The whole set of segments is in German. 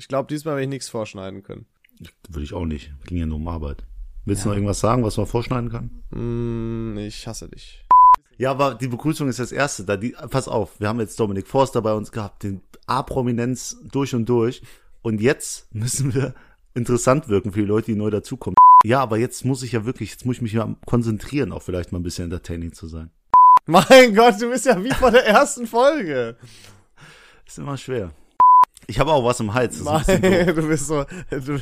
Ich glaube, diesmal werde ich nichts vorschneiden können. Würde ich auch nicht. Ging ja nur um Arbeit. Willst du Ja. noch irgendwas sagen, was man vorschneiden kann? Mm, ich hasse dich. Ja, aber die Begrüßung ist das erste. Da die, pass auf, wir haben jetzt Dominik Forster bei uns gehabt, den A-Prominenz durch und durch. Und jetzt müssen wir interessant wirken für die Leute, die neu dazukommen. Ja, aber jetzt muss ich ja wirklich, jetzt muss ich mich mal konzentrieren, auch vielleicht mal ein bisschen entertaining zu sein. Mein Gott, du bist ja wie vor der ersten Folge. Ist immer schwer. Ich habe auch was im Hals. Nein, du bist so. Du,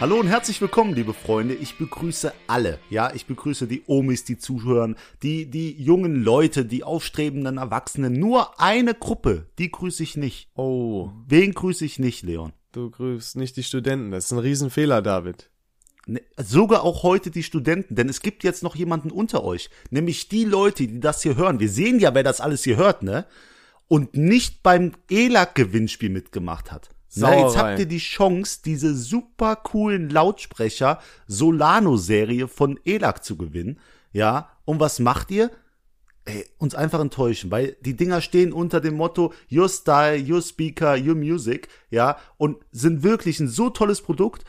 Hallo und herzlich willkommen, liebe Freunde. Ich begrüße alle. Ja, ich begrüße die Omis, die zuhören, die, die jungen Leute, die aufstrebenden Erwachsenen. Nur eine Gruppe, die grüße ich nicht. oh, Wen grüße ich nicht, Leon? du grüßt nicht die Studenten. Das ist ein Riesenfehler, David. Ne, Sogar auch heute die Studenten, denn es gibt jetzt noch jemanden unter euch, nämlich die Leute, die das hier hören. Wir sehen ja, wer das alles hier hört, ne? Und nicht beim ELAC-Gewinnspiel mitgemacht hat. Na, jetzt Sauerei. habt ihr die Chance, diese super coolen Lautsprecher Solano-Serie von ELAC zu gewinnen. Ja, und was macht ihr? Ey, uns einfach enttäuschen, weil die Dinger stehen unter dem Motto Your Style, Your Speaker, Your Music, ja, und sind wirklich ein so tolles Produkt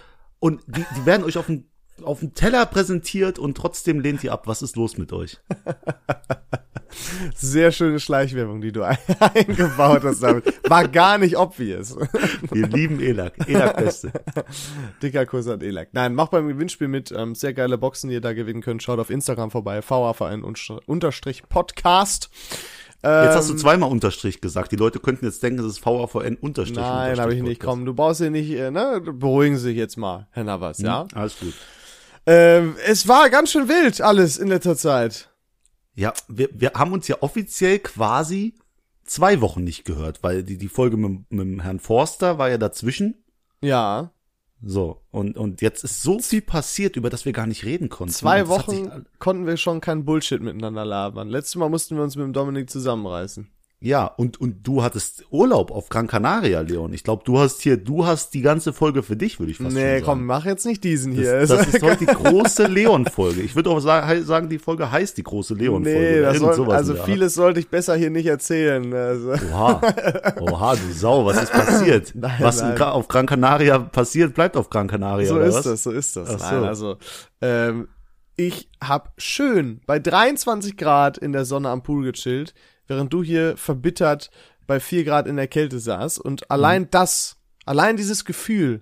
und die, die werden euch auf dem auf dem Teller präsentiert und trotzdem lehnt ihr ab. Was ist los mit euch? Sehr schöne Schleichwerbung, die du ein- eingebaut hast, David. War gar nicht obvious. Wir lieben ELAC. ELAC Beste. Dicker Kuss an Elak. Nein, macht beim Gewinnspiel mit. Ähm, sehr geile Boxen, die ihr da gewinnen könnt. Schaut auf Instagram vorbei. VAVN unterstrich Podcast. Jetzt hast du zweimal Unterstrich gesagt. Die Leute könnten jetzt denken, es ist VAVN Unterstrich. Nein, habe ich nicht. Podcast. Komm, du brauchst hier nicht, äh, ne? Beruhigen Sie sich jetzt mal, Herr Navas, ja? Alles gut. Ähm, es war ganz schön wild alles in letzter Zeit. Ja, wir, wir haben uns ja offiziell quasi zwei Wochen nicht gehört, weil die, die Folge mit, mit Herrn Forster war ja dazwischen. Ja. So, und, und jetzt ist so viel passiert, über das wir gar nicht reden konnten. Zwei Wochen konnten wir schon kein Bullshit miteinander labern. Letztes Mal mussten wir uns mit dem Dominik zusammenreißen. Ja, und, und du hattest Urlaub auf Gran Canaria, Leon. Ich glaube, du hast hier, du hast die ganze Folge für dich, würde ich fast schon nee, sagen. komm, mach jetzt nicht diesen hier. Das, das ist heute die große Leon-Folge. Ich würde auch sagen, die Folge heißt die große Leon-Folge. Nee, das soll, also vieles sollte ich besser hier nicht erzählen. Also. Oha, oha, du Sau, was ist passiert? Nein, was in nein. Auf Gran Canaria passiert, bleibt auf Gran Canaria, So oder ist was? das, so ist das. Ach Nein, so. also ähm, ich hab schön bei 23 Grad in der Sonne am Pool gechillt, während du hier verbittert bei 4 Grad in der Kälte saß. Und allein Mhm. das, allein dieses Gefühl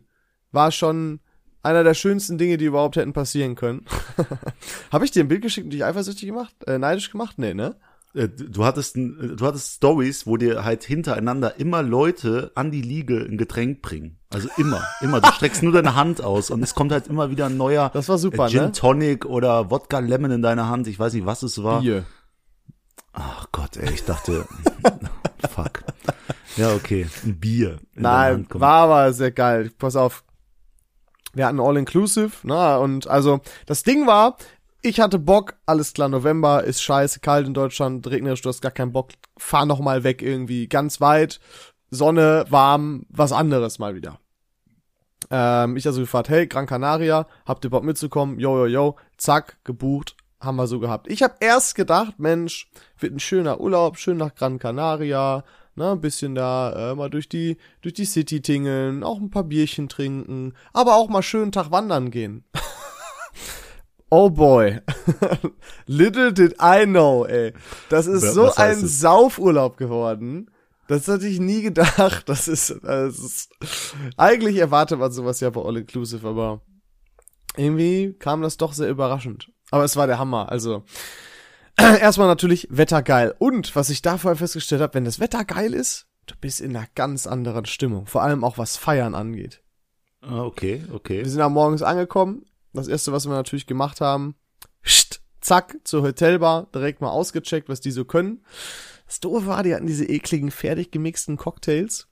war schon einer der schönsten Dinge, die überhaupt hätten passieren können. Habe ich dir ein Bild geschickt und dich eifersüchtig gemacht? Äh, neidisch gemacht? Nee, ne? Äh, Du hattest, ein- du hattest Stories, wo dir halt hintereinander immer Leute an die Liege ein Getränk bringen. Also immer, immer. Du streckst nur deine Hand aus und es kommt halt immer wieder ein neuer Das war super, äh, Gin ne? Tonic oder Wodka Lemon in deiner Hand. Ich weiß nicht, was es war. Bier. Ach Gott, ey, ich dachte, fuck. Ja, okay, ein Bier. Nein, war aber sehr geil. Pass auf. Wir hatten All-Inclusive, na, und also, das Ding war, ich hatte Bock, alles klar, November ist scheiße, kalt in Deutschland, regnerisch, du hast gar keinen Bock, fahr noch mal weg irgendwie, ganz weit, Sonne, warm, was anderes mal wieder. Ähm, ich also gefragt, hey, Gran Canaria, habt ihr Bock mitzukommen? Yo, yo, yo, zack, gebucht, haben wir so gehabt. Ich habe erst gedacht, Mensch, wird ein schöner Urlaub, schön nach Gran Canaria, ne, ein bisschen da äh, mal durch die durch die City tingeln, auch ein paar Bierchen trinken, aber auch mal schönen Tag wandern gehen. oh boy. Little did I know, ey. Das ist Was so ein es? Saufurlaub geworden. Das hatte ich nie gedacht. Das ist, das ist eigentlich erwartet man sowas ja bei All Inclusive, aber irgendwie kam das doch sehr überraschend. Aber es war der Hammer. Also erstmal natürlich Wetter geil. Und was ich da vorher festgestellt habe, wenn das Wetter geil ist, du bist in einer ganz anderen Stimmung. Vor allem auch was Feiern angeht. Ah, okay, okay. Wir sind am morgens angekommen. Das erste, was wir natürlich gemacht haben, pst, zack, zur Hotelbar, direkt mal ausgecheckt, was die so können. Das Doofe war, die hatten diese ekligen, fertig gemixten Cocktails.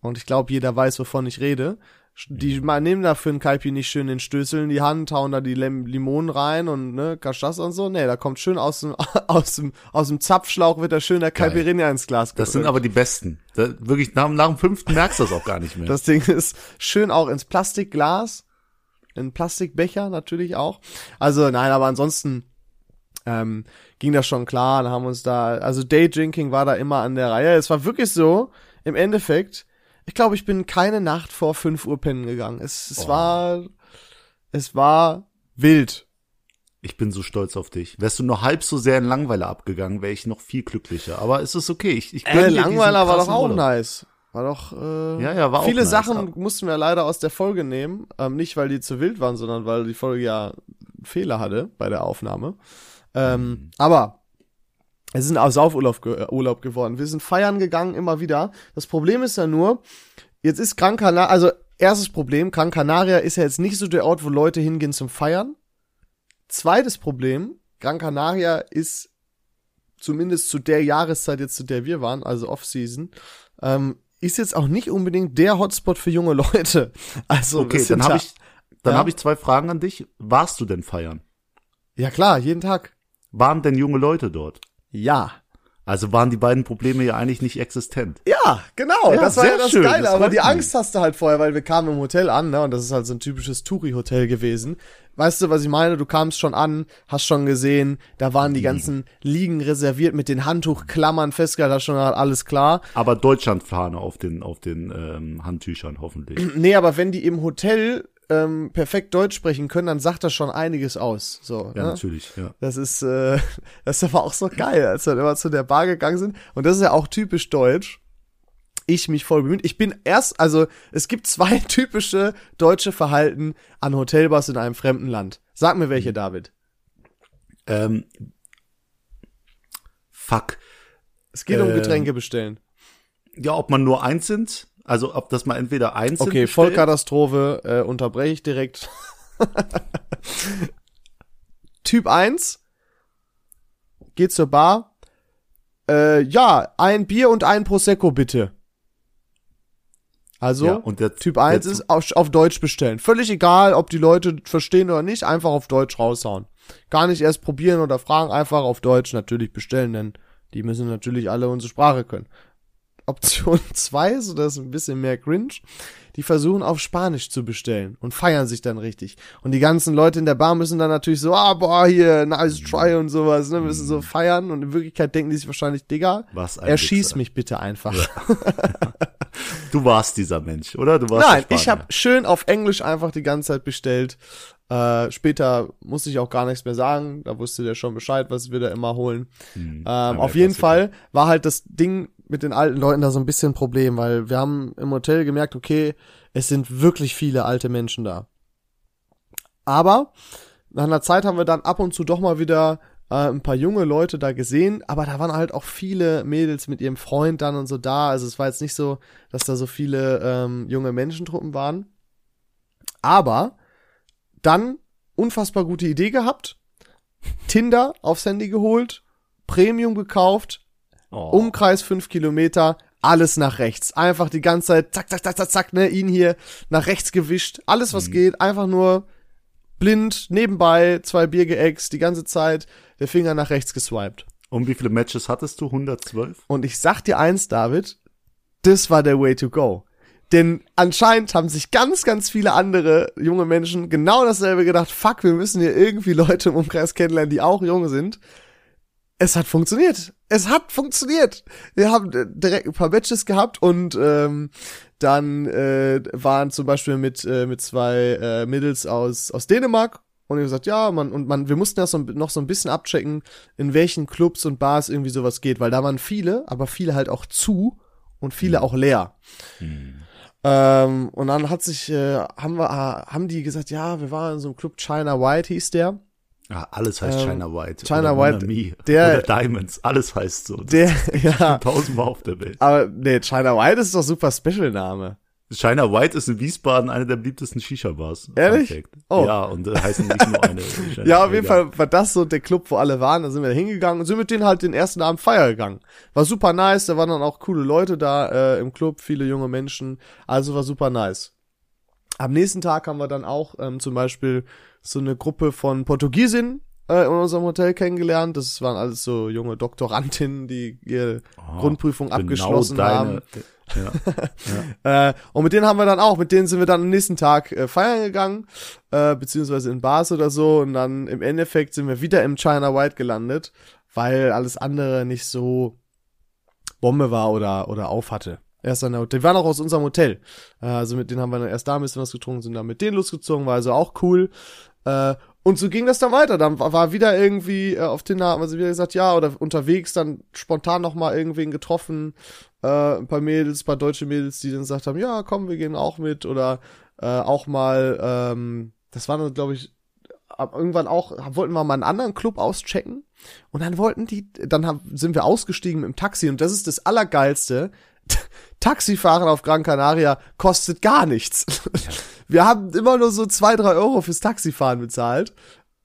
Und ich glaube, jeder weiß, wovon ich rede. Die mal nehmen da für einen Kaipi nicht schön den Stößel in die Hand, hauen da die Lim Limonen rein und ne, Cachaça und so. Nee, da kommt schön aus dem, aus dem, aus dem Zapfschlauch wird da schön der. Caipirinha ins Glas Das sind gedrückt. aber die besten. Da, wirklich, nach, nach dem fünften merkst du das auch gar nicht mehr. Das Ding ist schön auch ins Plastikglas, in Plastikbecher natürlich auch. Also nein, aber ansonsten ähm, ging das schon klar, dann haben uns da, also Daydrinking war da immer an der Reihe. Es war wirklich so, im Endeffekt, ich glaube, ich bin keine Nacht vor 5 Uhr pennen gegangen. Es, es Oh. war, es war wild. Ich bin so stolz auf dich. Wärst du nur halb so sehr in Langweiler abgegangen, wäre ich noch viel glücklicher. Aber es ist okay. Ich, ich Äh, Langweiler war doch auch Urlaub. nice. War doch, äh, Ja, ja, war auch Viele nice, Sachen aber- mussten wir leider aus der Folge nehmen. Ähm, nicht, weil die zu wild waren, sondern weil die Folge ja Fehler hatte bei der Aufnahme. Ähm, Mhm. Aber es ist ein Saufurlaub ge äh, Urlaub geworden. Wir sind feiern gegangen immer wieder. Das Problem ist ja nur, jetzt ist Gran Canaria, also erstes Problem, Gran Canaria ist ja jetzt nicht so der Ort, wo Leute hingehen zum Feiern. Zweites Problem, Gran Canaria ist zumindest zu der Jahreszeit jetzt, zu der wir waren, also Off-Season, ähm, ist jetzt auch nicht unbedingt der Hotspot für junge Leute. Also Okay, dann habe ich, dann Ja? habe ich zwei Fragen an dich. Warst du denn feiern? Ja klar, jeden Tag. Waren denn junge Leute dort? Ja. Also waren die beiden Probleme ja eigentlich nicht existent. Ja, genau. Ja, das war ja das schön, Geile. das aber die. Angst hast du halt vorher, weil wir kamen im Hotel an, ne? Und das ist halt so ein typisches Touri-Hotel gewesen. Weißt du, was ich meine? Du kamst schon an, hast schon gesehen, da waren die ganzen Liegen reserviert mit den Handtuchklammern festgehalten, hast schon alles klar. Aber Deutschlandfahne auf den, auf den ähm, Handtüchern hoffentlich. Nee, aber wenn die im Hotel ähm, perfekt Deutsch sprechen können, dann sagt das schon einiges aus. So, Ja, ne? natürlich, ja. Das ist, äh, das aber auch so geil, als wir immer zu der Bar gegangen sind. Und das ist ja auch typisch deutsch. Ich mich voll bemüht. Ich bin erst, also es gibt zwei typische deutsche Verhalten an Hotelbars in einem fremden Land. Sag mir welche, David. Ähm, fuck. Es geht um Ähm, Getränke bestellen. Ja, ob man nur eins sind, also ob das mal entweder eins sind Okay, Vollkatastrophe, äh, unterbreche ich direkt. typ 1 geht zur Bar. Äh, ja, ein Bier und ein Prosecco bitte. Also, Ja, und der Typ 1 der- ist auf, auf Deutsch bestellen. Völlig egal, ob die Leute verstehen oder nicht, einfach auf Deutsch raushauen. Gar nicht erst probieren oder fragen, einfach auf Deutsch natürlich bestellen, denn die müssen natürlich alle unsere Sprache können. Option 2 ist, das ist ein bisschen mehr cringe, die versuchen auf Spanisch zu bestellen und feiern sich dann richtig. Und die ganzen Leute in der Bar müssen dann natürlich so, ah, boah, hier, nice try und sowas, ne, müssen so feiern und in Wirklichkeit denken die sich wahrscheinlich, Digga, Was ein erschieß Wichser. mich bitte einfach. Du warst dieser Mensch, oder? Du warst Nein, ich habe schön auf Englisch einfach die ganze Zeit bestellt. Äh, später musste ich auch gar nichts mehr sagen. Da wusste der schon Bescheid, was wir da immer holen. Hm, Ähm, auf jeden. Fall war halt das Ding mit den alten Leuten da so ein bisschen ein Problem, weil wir haben im Hotel gemerkt, okay, es sind wirklich viele alte Menschen da. Aber nach einer Zeit haben wir dann ab und zu doch mal wieder äh, ein paar junge Leute da gesehen, aber da waren halt auch viele Mädels mit ihrem Freund dann und so da. Also es war jetzt nicht so, dass da so viele ähm, junge Menschentruppen waren. Aber dann unfassbar gute Idee gehabt. Tinder aufs Handy geholt, Premium gekauft, Oh. Umkreis fünf Kilometer, alles nach rechts. Einfach die ganze Zeit, zack, zack, zack, zack, zack, ne, ihn hier nach rechts gewischt. Alles, was geht, einfach nur blind, nebenbei, zwei Bier geäxt, die ganze Zeit, der Finger nach rechts geswiped. Und wie viele Matches hattest du? 112? Und ich sag dir eins, David, das war der way to go. Denn anscheinend haben sich ganz, ganz viele andere junge Menschen genau dasselbe gedacht. Fuck, wir müssen hier irgendwie Leute im Umkreis kennenlernen, die auch jung sind. Es hat funktioniert. Es hat funktioniert. Wir haben äh, direkt ein paar Matches gehabt und ähm, dann äh, waren zum Beispiel mit äh, mit zwei äh, Mädels aus aus Dänemark und ich gesagt, ja, man und man, wir mussten das so, noch so ein bisschen abchecken, in welchen Clubs und Bars irgendwie sowas geht, weil da waren viele, aber viele halt auch zu und viele auch leer. Ähm, und dann hat sich, äh, haben wir, äh, haben die gesagt, ja, wir waren in so einem Club China White hieß der. Ja, alles heißt Ähm, China White. China oder White, Monami der- oder Diamonds, alles heißt so. Der, ja, tausendmal auf der Welt. aber nee, China White ist doch super Special-Name. China White ist in Wiesbaden eine der beliebtesten Shisha-Bars. Ehrlich? Oh. Ja, und äh, heißen nicht nur eine. Ja, auf jeden. Fall war das so der Club, wo alle waren. Da sind wir hingegangen und sind mit denen halt den ersten Abend feiern gegangen. War super nice, da waren dann auch coole Leute da äh, im Club, viele junge Menschen. Also war super nice. Am nächsten Tag haben wir dann auch ähm, zum Beispiel so eine Gruppe von Portugiesinnen äh, in unserem Hotel kennengelernt. Das waren alles so junge Doktorandinnen, die ihre Oh, Grundprüfung abgeschlossen genau haben. deine, Ja. Äh, und mit denen haben wir dann auch, mit denen sind wir dann am nächsten Tag äh, feiern gegangen, äh, beziehungsweise in Bars oder so. Und dann im Endeffekt sind wir wieder im China White gelandet, weil alles andere nicht so Bombe war oder, oder auf hatte. Erst an der Hotel. Die waren auch aus unserem Hotel. Äh, also mit denen haben wir dann erst da ein bisschen was getrunken, sind dann mit denen losgezogen, war also auch cool. Äh, und so ging das dann weiter. Dann war wieder irgendwie äh, auf Tinder, haben wir wieder gesagt, ja, oder unterwegs dann spontan noch mal irgendwen getroffen, ein paar Mädels, ein paar deutsche Mädels, die dann gesagt haben, ja, komm, wir gehen auch mit. Oder auch mal, ähm, das war dann, glaube ich, irgendwann auch, wollten wir mal einen anderen Club auschecken. Und dann wollten die, dann sind wir ausgestiegen mit dem Taxi. Und das ist das Allergeilste. Taxifahren auf Gran Canaria kostet gar nichts. Wir haben immer nur so zwei, drei Euro fürs Taxifahren bezahlt.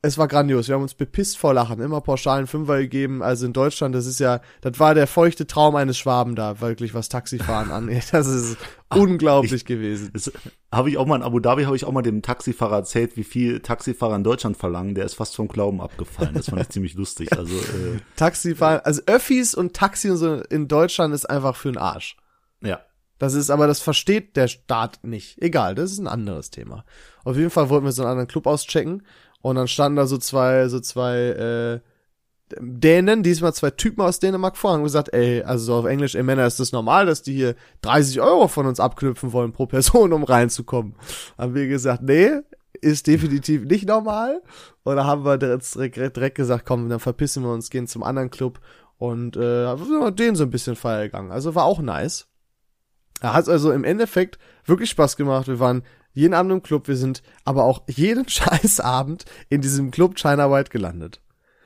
Es war grandios. Wir haben uns bepisst vor Lachen. Immer pauschalen Fünfer gegeben. Also in Deutschland, das ist ja, das war der feuchte Traum eines Schwaben da, wirklich, was Taxifahren angeht. Das ist unglaublich gewesen. Das habe ich auch mal in Abu Dhabi, habe ich auch mal dem Taxifahrer erzählt, wie viel Taxifahrer in Deutschland verlangen. Der ist fast vom Glauben abgefallen. Das fand ich ziemlich lustig. Also äh, Taxifahren, also Öffis und Taxi und so in Deutschland ist einfach für den Arsch. Ja, Das ist, aber das versteht der Staat nicht. Egal, das ist ein anderes Thema. Auf jeden Fall wollten wir so einen anderen Club auschecken und dann standen da so zwei, so zwei, äh, Dänen, diesmal zwei Typen aus Dänemark vor, haben gesagt, ey, also so auf Englisch, ey Männer, ist das normal, dass die hier 30 Euro von uns abknüpfen wollen pro Person, um reinzukommen? Haben wir gesagt, nee, ist definitiv nicht normal. Und da haben wir direkt, direkt, gesagt, komm, dann verpissen wir uns, gehen zum anderen Club und äh, sind den so ein bisschen feiern gegangen. Also war auch nice. Da hat also im Endeffekt wirklich Spaß gemacht. Wir waren jeden Abend im Club, wir sind aber auch jeden scheiß Abend in diesem Club China White gelandet.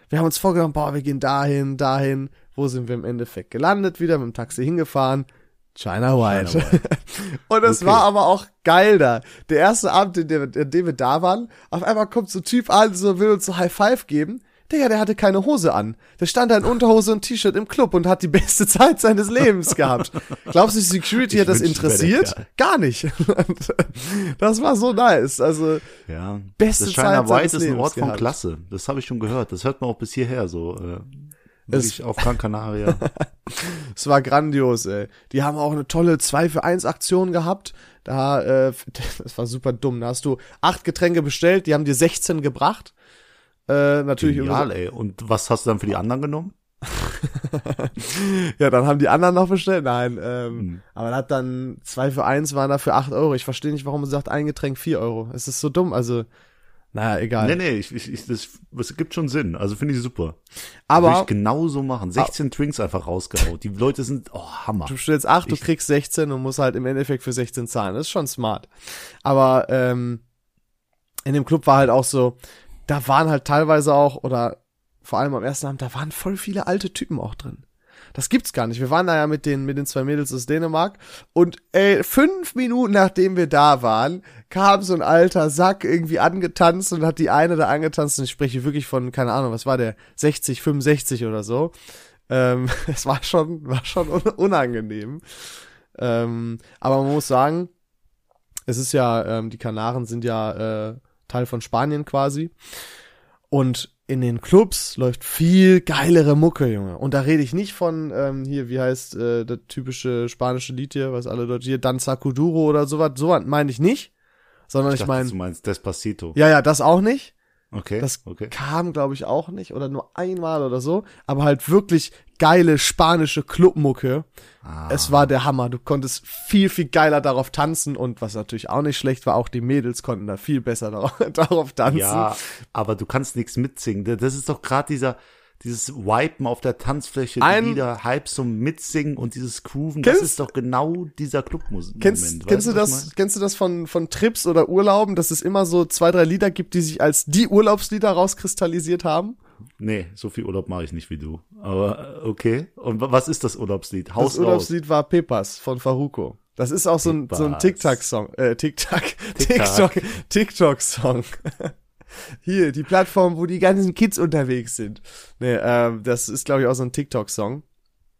Wir haben uns vorgenommen, boah, wir gehen dahin, dahin. Wo sind wir im Endeffekt gelandet? Wieder mit dem Taxi hingefahren. China White. China White. Und es Okay. war aber auch geil da. Der erste Abend, in dem, in dem wir da waren, auf einmal kommt so ein Typ an, so will uns so High Five geben. Digga, der hatte keine Hose an. Der stand da in Unterhose und T-Shirt im Club und hat die beste Zeit seines Lebens gehabt. Glaubst du, Security Ich hat das interessiert? Gar nicht. das war so nice. Also, ja. Beste das Zeit China seines White ist ein Lebens Ort von. Klasse. Das habe ich schon gehört. Das hört man auch bis hierher so. Äh, wirklich auf Gran Canaria. es war grandios, ey. Die haben auch eine tolle 2 für 1 Aktion gehabt. Da, äh, das war super dumm. Da hast du acht Getränke bestellt, die haben dir 16 gebracht. Äh, natürlich Genial, ey. Und was hast du dann für die anderen genommen? Ja, dann haben die anderen noch bestellt. Nein, ähm, Hm. aber hat dann zwei für eins waren da für acht Euro. Ich verstehe nicht, warum man sagt, ein Getränk vier Euro. Es ist so dumm. Also, naja, egal. Nee, nee, ich, ich, ich, das, das gibt schon Sinn. Also finde ich super. Würde aber ich genauso machen. 16 Drinks einfach rausgehaut. Die Leute sind, oh, Hammer. du bestellst acht, du Ich- kriegst 16 und musst halt im Endeffekt für 16 zahlen. Das ist schon smart. Aber ähm, in dem Club war halt auch so, da waren halt teilweise auch, oder vor allem am ersten Abend, da waren voll viele alte Typen auch drin. Das gibt's gar nicht. Wir waren da ja mit den, mit den zwei Mädels aus Dänemark und ey, fünf Minuten nachdem wir da waren, kam so ein alter Sack irgendwie angetanzt und hat die eine da angetanzt und ich spreche wirklich von, keine Ahnung, was war der, 60, 65 oder so. Ähm, es war schon, war schon un unangenehm. Ähm, aber man muss sagen, es ist ja, ähm, die Kanaren sind ja äh, Teil von Spanien quasi. Und in den Clubs läuft viel geilere Mucke, Junge. Und da rede ich nicht von, ähm, hier, wie heißt äh, das typische spanische Lied hier, was alle Leute hier, Danza Kuduro oder sowas, sowas meine ich nicht. Sondern ich, dachte, meine, du meinst Despacito. ja, ja, das auch nicht. Okay. Das okay. kam, glaube ich, auch nicht oder nur einmal oder so. Aber halt wirklich geile spanische Clubmucke. Ah. Es war der Hammer. Du konntest viel, viel geiler darauf tanzen und was natürlich auch nicht schlecht war, auch die Mädels konnten da viel besser darauf, darauf tanzen. Ja, aber du kannst nichts mitsingen. Das ist doch gerade dieser, dieses Wipen auf der Tanzfläche, Ein- die Lieder, Hype zum Mitsingen und dieses Grooven, das Kennst- ist doch genau dieser Clubmusik. Kennst, kennst du das, kennst du das von, von Trips oder Urlauben, dass es immer so zwei, drei Lieder gibt, die sich als die Urlaubslieder rauskristallisiert haben? Nee, so viel Urlaub mache ich nicht wie du. Aber äh, okay. Und wa- was ist das Urlaubslied? Haus das Urlaubslied war Pepas von Faruko. Das ist auch so ein, so ein. TikTok-Song, äh, TikTok, TikTok. TikTok, TikTok-Song. Hier, die Plattform, wo die ganzen Kids unterwegs sind. Nee, ähm, das ist, glaube ich, auch so ein TikTok-Song.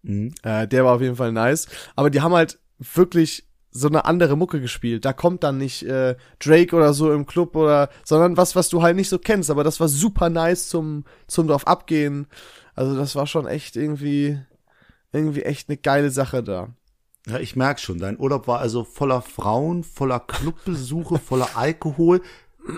Mhm. Äh, der war auf jeden Fall nice. Aber die haben halt wirklich so eine andere Mucke gespielt. Da kommt dann nicht äh, Drake oder so im Club oder, sondern was, was du halt nicht so kennst. Aber das war super nice zum, zum drauf abgehen. Also das war schon echt irgendwie, irgendwie echt eine geile Sache da. Ja, ich merk schon, dein Urlaub war also voller Frauen, voller Clubbesuche, voller Alkohol.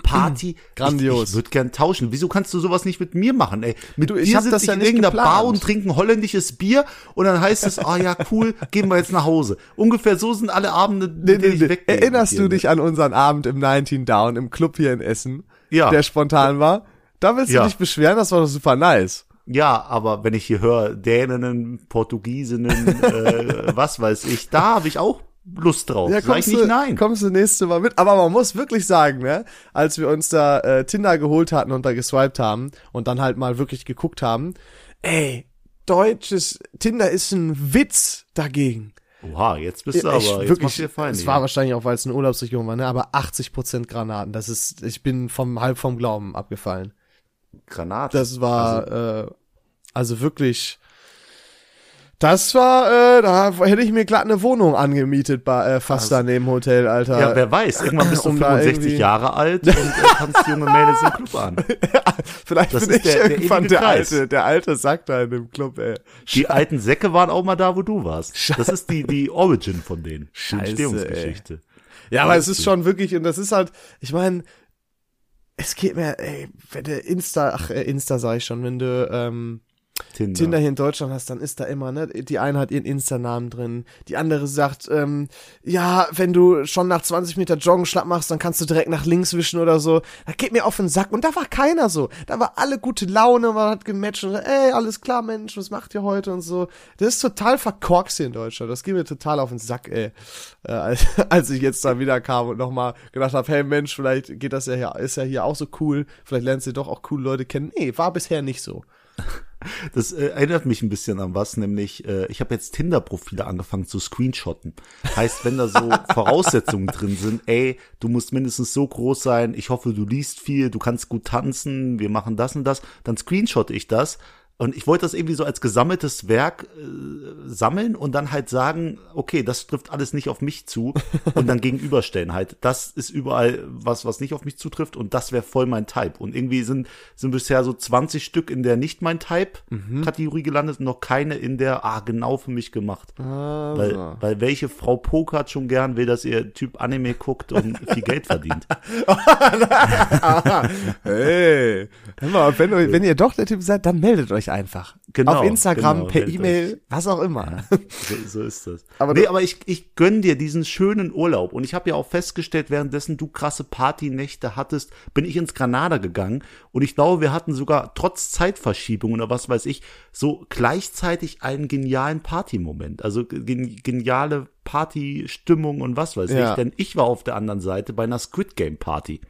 Party. Grandios. Ich, ich würde gern tauschen. Wieso kannst du sowas nicht mit mir machen, ey? Mit Du, ich dir sitze das ich ja in irgendeiner geplant. Bar und trinken holländisches Bier und dann heißt es, ah ja, cool, gehen wir jetzt nach Hause. Ungefähr so sind alle Abende, Nee, die nee, ich nee. Erinnerst du dir, dich an unseren Abend im 19 Down im Club hier in Essen? Ja. Der spontan war? Da willst du Ja. dich beschweren, das war doch super nice. Ja, aber wenn ich hier höre, Däninnen, Portugiesinnen, äh, was weiß ich, da habe ich auch Lust drauf. Ja, Sag ich kommst nicht du, nein. kommst du nächste Mal mit. Aber man muss wirklich sagen, ne, als wir uns da äh, Tinder geholt hatten und da geswiped haben und dann halt mal wirklich geguckt haben, ey, deutsches Tinder ist ein Witz dagegen. Oha, jetzt bist du Ja, aber, ich- jetzt wirklich, machst du dir fein. es war wahrscheinlich auch, weil es eine Urlaubsregion war, ne, aber 80% Granaten, das ist, ich bin vom halb vom Glauben abgefallen. Granate. Das war, äh, also wirklich, das war, äh, da hätte ich mir glatt eine Wohnung angemietet, bei, äh, fast daneben dem Hotel, Alter. ja, wer weiß, irgendwann bist du um da 65 irgendwie- Jahre alt und äh, kannst junge Mädels im Club an. Vielleicht Das bin ist ich der- der irgendwann der, Kreis. alte, der alte Sack da in dem Club, ey. Die alten Säcke waren auch mal da, wo du warst. Das ist die, die Origin von denen. Die Scheiße, Entstehungsgeschichte. Ja, aber es ist schon wirklich, und das ist halt, ich meine, es geht mir, ey, wenn du Insta, ach, äh, Insta sag ich schon, wenn du, ähm, Tinder. Tinder hier in Deutschland hast, dann ist da immer, ne, die eine hat ihren Insta-Namen drin, die andere sagt, ähm, ja, wenn du schon nach 20 Meter Joggen schlapp machst, dann kannst du direkt nach links wischen oder so. Da geht mir auf den Sack. Und da war keiner so. Da war alle gute Laune, man hat gematcht und ey, alles klar, Mensch, was macht ihr heute und so. Das ist total verkorkst hier in Deutschland. Das geht mir total auf den Sack, ey. Äh, als, als ich jetzt da wieder kam und nochmal gedacht habe, hey Mensch, vielleicht geht das ja hier, ist ja hier auch so cool. Vielleicht lernst du doch auch coole Leute kennen. Nee, war bisher nicht so. Das äh, erinnert mich ein bisschen an was, nämlich äh, ich habe jetzt Tinder-Profile angefangen zu screenshotten. Heißt, wenn da so Voraussetzungen drin sind, ey, du musst mindestens so groß sein, ich hoffe, du liest viel, du kannst gut tanzen, wir machen das und das, dann screenshotte ich das. Und ich wollte das irgendwie so als gesammeltes Werk äh, sammeln und dann halt sagen, okay, das trifft alles nicht auf mich zu und dann gegenüberstellen halt. Das ist überall was, was nicht auf mich zutrifft und das wäre voll mein Type. Und irgendwie sind, sind bisher so 20 Stück in der nicht mein Type-Kategorie gelandet und noch keine in der, ah, genau für mich gemacht. Weil, weil welche Frau pokert schon gern, will, dass ihr Typ Anime guckt und viel Geld verdient. Hey, hör mal, wenn, wenn ihr doch der Typ seid, dann meldet euch einfach. Genau, Auf Instagram, genau, per E-Mail, was auch immer. So, so ist das. Aber nee, aber ich, ich gönn dir diesen schönen Urlaub. Und ich habe ja auch festgestellt, währenddessen du krasse Partynächte hattest, bin ich ins Granada gegangen. Und ich glaube, wir hatten sogar trotz Zeitverschiebung oder was weiß ich, so gleichzeitig einen genialen Partymoment. Also gen geniale Partystimmung und was weiß Ja. ich. Denn ich war auf der anderen Seite bei einer Squid Game Party.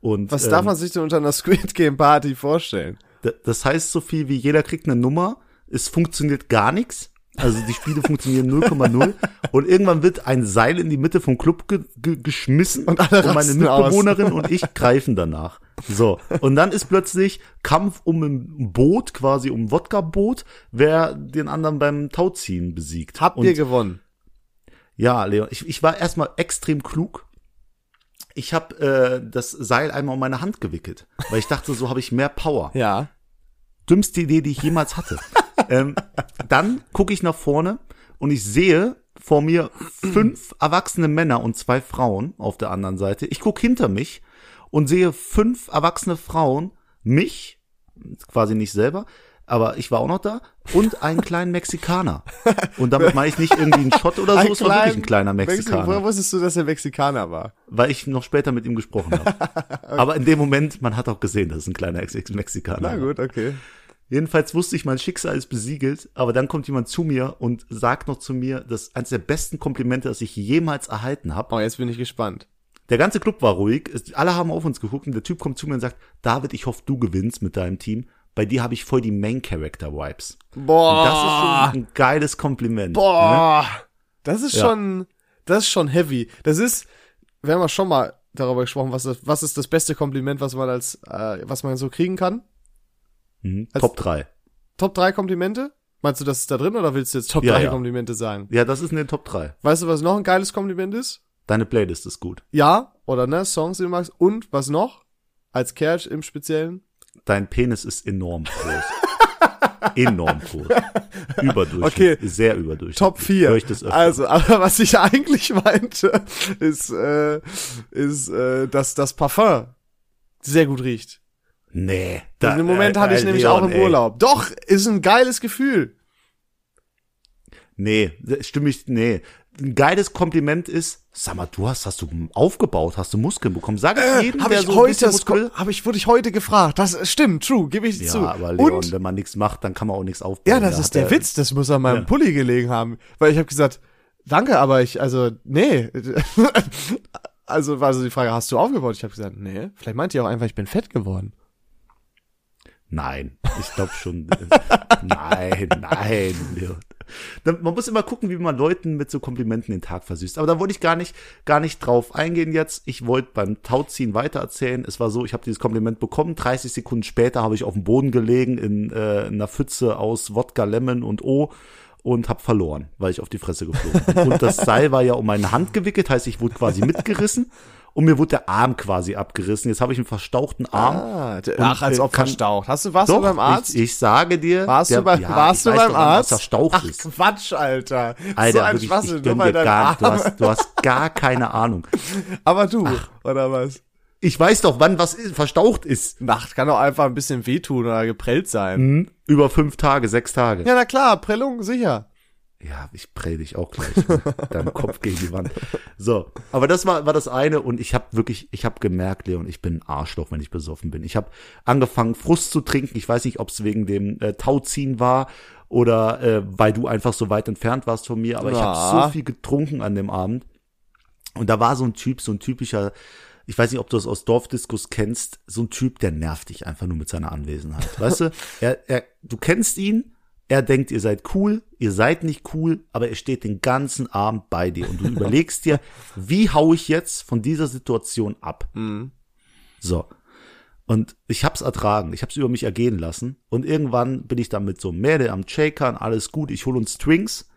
Und, Was ähm, darf man sich denn unter einer Squid Game Party vorstellen? Das heißt so viel wie jeder kriegt eine Nummer, es funktioniert gar nichts. Also die Spiele funktionieren 0,0 und irgendwann wird ein Seil in die Mitte vom Club ge ge geschmissen Und alle meine rasten aus. Mitbewohnerin und ich greifen danach. So, und dann ist plötzlich Kampf um ein Boot, quasi um ein Wodka-Boot, wer den anderen beim Tauziehen besiegt. Habt und ihr gewonnen? ja, Leon, ich, ich war erstmal extrem klug. Ich habe äh, das Seil einmal um meine Hand gewickelt, weil ich dachte, so habe ich mehr Power Ja. Dümmste Idee, die ich jemals hatte. ähm, dann gucke ich nach vorne und ich sehe vor mir fünf erwachsene Männer und zwei Frauen auf der anderen Seite. Ich gucke hinter mich und sehe fünf erwachsene Frauen, mich, quasi nicht selber, aber ich war auch noch da, und einen kleinen Mexikaner. Und damit meine ich nicht irgendwie einen Shot oder so, es war wirklich ein kleiner Mexi- Woher Mexikaner, wusstest du, dass er Mexikaner war? weil ich noch später mit ihm gesprochen habe. Aber in dem Moment, man hat auch gesehen, dass es ein kleiner Ex- Mexikaner Na war. gut, okay. Jedenfalls wusste ich, mein Schicksal ist besiegelt, aber dann kommt jemand zu mir und sagt noch zu mir, das ist eines der besten Komplimente, das ich jemals erhalten habe. Oh, jetzt bin ich gespannt. Der ganze Club war ruhig, alle haben auf uns geguckt und der Typ kommt zu mir und sagt, David, ich hoffe, du gewinnst mit deinem Team. Bei dir habe ich voll die Main Character Vibes. Boah. Und das ist schon ein geiles Kompliment. Ne? Boah. Das ist Ja. schon, das ist schon heavy. Das ist, wir haben ja schon mal darüber gesprochen, was, was ist das beste Kompliment, was man als, äh, was man so kriegen kann. Mhm. Als- Top 3. Top drei Komplimente? Meinst du, das ist da drin oder willst du jetzt Top Ja, 3 ja. Komplimente sagen? Ja, das ist in den Top 3. Weißt du, was noch ein geiles Kompliment ist? Deine Playlist ist gut. Ja, oder ne, Songs, die du magst. Und was noch? Als Kerl im Speziellen? Dein Penis ist enorm groß. enorm groß. Überdurchschnittlich. Okay. Sehr überdurchschnittlich. Top 4. Hör ich das also, aber was ich eigentlich meinte, ist, äh, ist äh, dass das Parfum sehr gut riecht. Nee. Und im Moment äh, hatte ich äh, nämlich Leon, auch im ey. Urlaub. Doch, ist ein geiles Gefühl. Nee, stimme ich, nee. Ein geiles Kompliment ist, sag mal, du hast, hast du aufgebaut, hast du Muskeln bekommen. Sag es jedem, Habe der Äh, ich so ein heute, habe ich, wurde ich heute gefragt. Das stimmt, true, gebe ich Ja, zu. aber Leon, Und wenn man nichts macht, dann kann man auch nichts aufbauen. Ja, das Da ist der er- Witz, das muss an meinem Ja. Pulli gelegen haben. Weil ich habe gesagt, danke, aber ich, also, nee. also war so die Frage, hast du aufgebaut? Ich habe gesagt, nee. Vielleicht meint ihr auch einfach, ich bin fett geworden. Nein, ich glaube schon. nein, nein. Da- Man muss immer gucken, wie man Leuten mit so Komplimenten den Tag versüßt. Aber da wollte ich gar nicht, gar nicht drauf eingehen jetzt. Ich wollte beim Tauziehen weitererzählen. Es war so, ich habe dieses Kompliment bekommen. 30 Sekunden später habe ich auf dem Boden gelegen in, äh, in einer Pfütze aus Wodka, Lemon und O und habe verloren, weil ich auf die Fresse geflogen bin. Und das Seil war ja um meine Hand gewickelt, heißt, ich wurde quasi mitgerissen und mir wurde der Arm quasi abgerissen. Jetzt habe ich einen verstauchten Arm. Ah, ach, als äh, ob kann- verstaucht. Hast du, warst Doch, du beim Arzt? Ich, ich sage dir. warst der- du, bei, ja, warst du beim doch, Arzt? Was verstaucht ach, ist. Quatsch, Alter. Alter, so ein wirklich, Schwachsinn, ich gönn dir gar, Arm. du hast, du hast gar keine Ahnung. Aber du, oder was? Ich weiß doch, wann was verstaucht ist. Nacht kann doch einfach ein bisschen wehtun oder geprellt sein. Hm? Über fünf Tage, sechs Tage. Ja, na klar, Prellung, sicher. Ja, ich prell dich auch gleich mit deinem Kopf gegen die Wand. So, aber das war, war das eine und ich habe wirklich, ich habe gemerkt, Leon, ich bin ein Arschloch, wenn ich besoffen bin. Ich habe angefangen, Frust zu trinken. Ich weiß nicht, ob es wegen dem äh, Tauziehen war oder äh, weil du einfach so weit entfernt warst von mir, aber ich Ja. habe so viel getrunken an dem Abend. Und da war so ein Typ, so ein typischer, ich weiß nicht, ob du das aus Dorfdiskus kennst, so ein Typ, der nervt dich einfach nur mit seiner Anwesenheit. Weißt du, er, er, du kennst ihn, er denkt, ihr seid cool, ihr seid nicht cool, aber er steht den ganzen Abend bei dir und du überlegst dir, wie hau ich jetzt von dieser Situation ab? So. Und ich hab's ertragen, ich hab's über mich ergehen lassen und irgendwann bin ich dann mit so einem Mädel am Shakern, alles gut, ich hol uns Drinks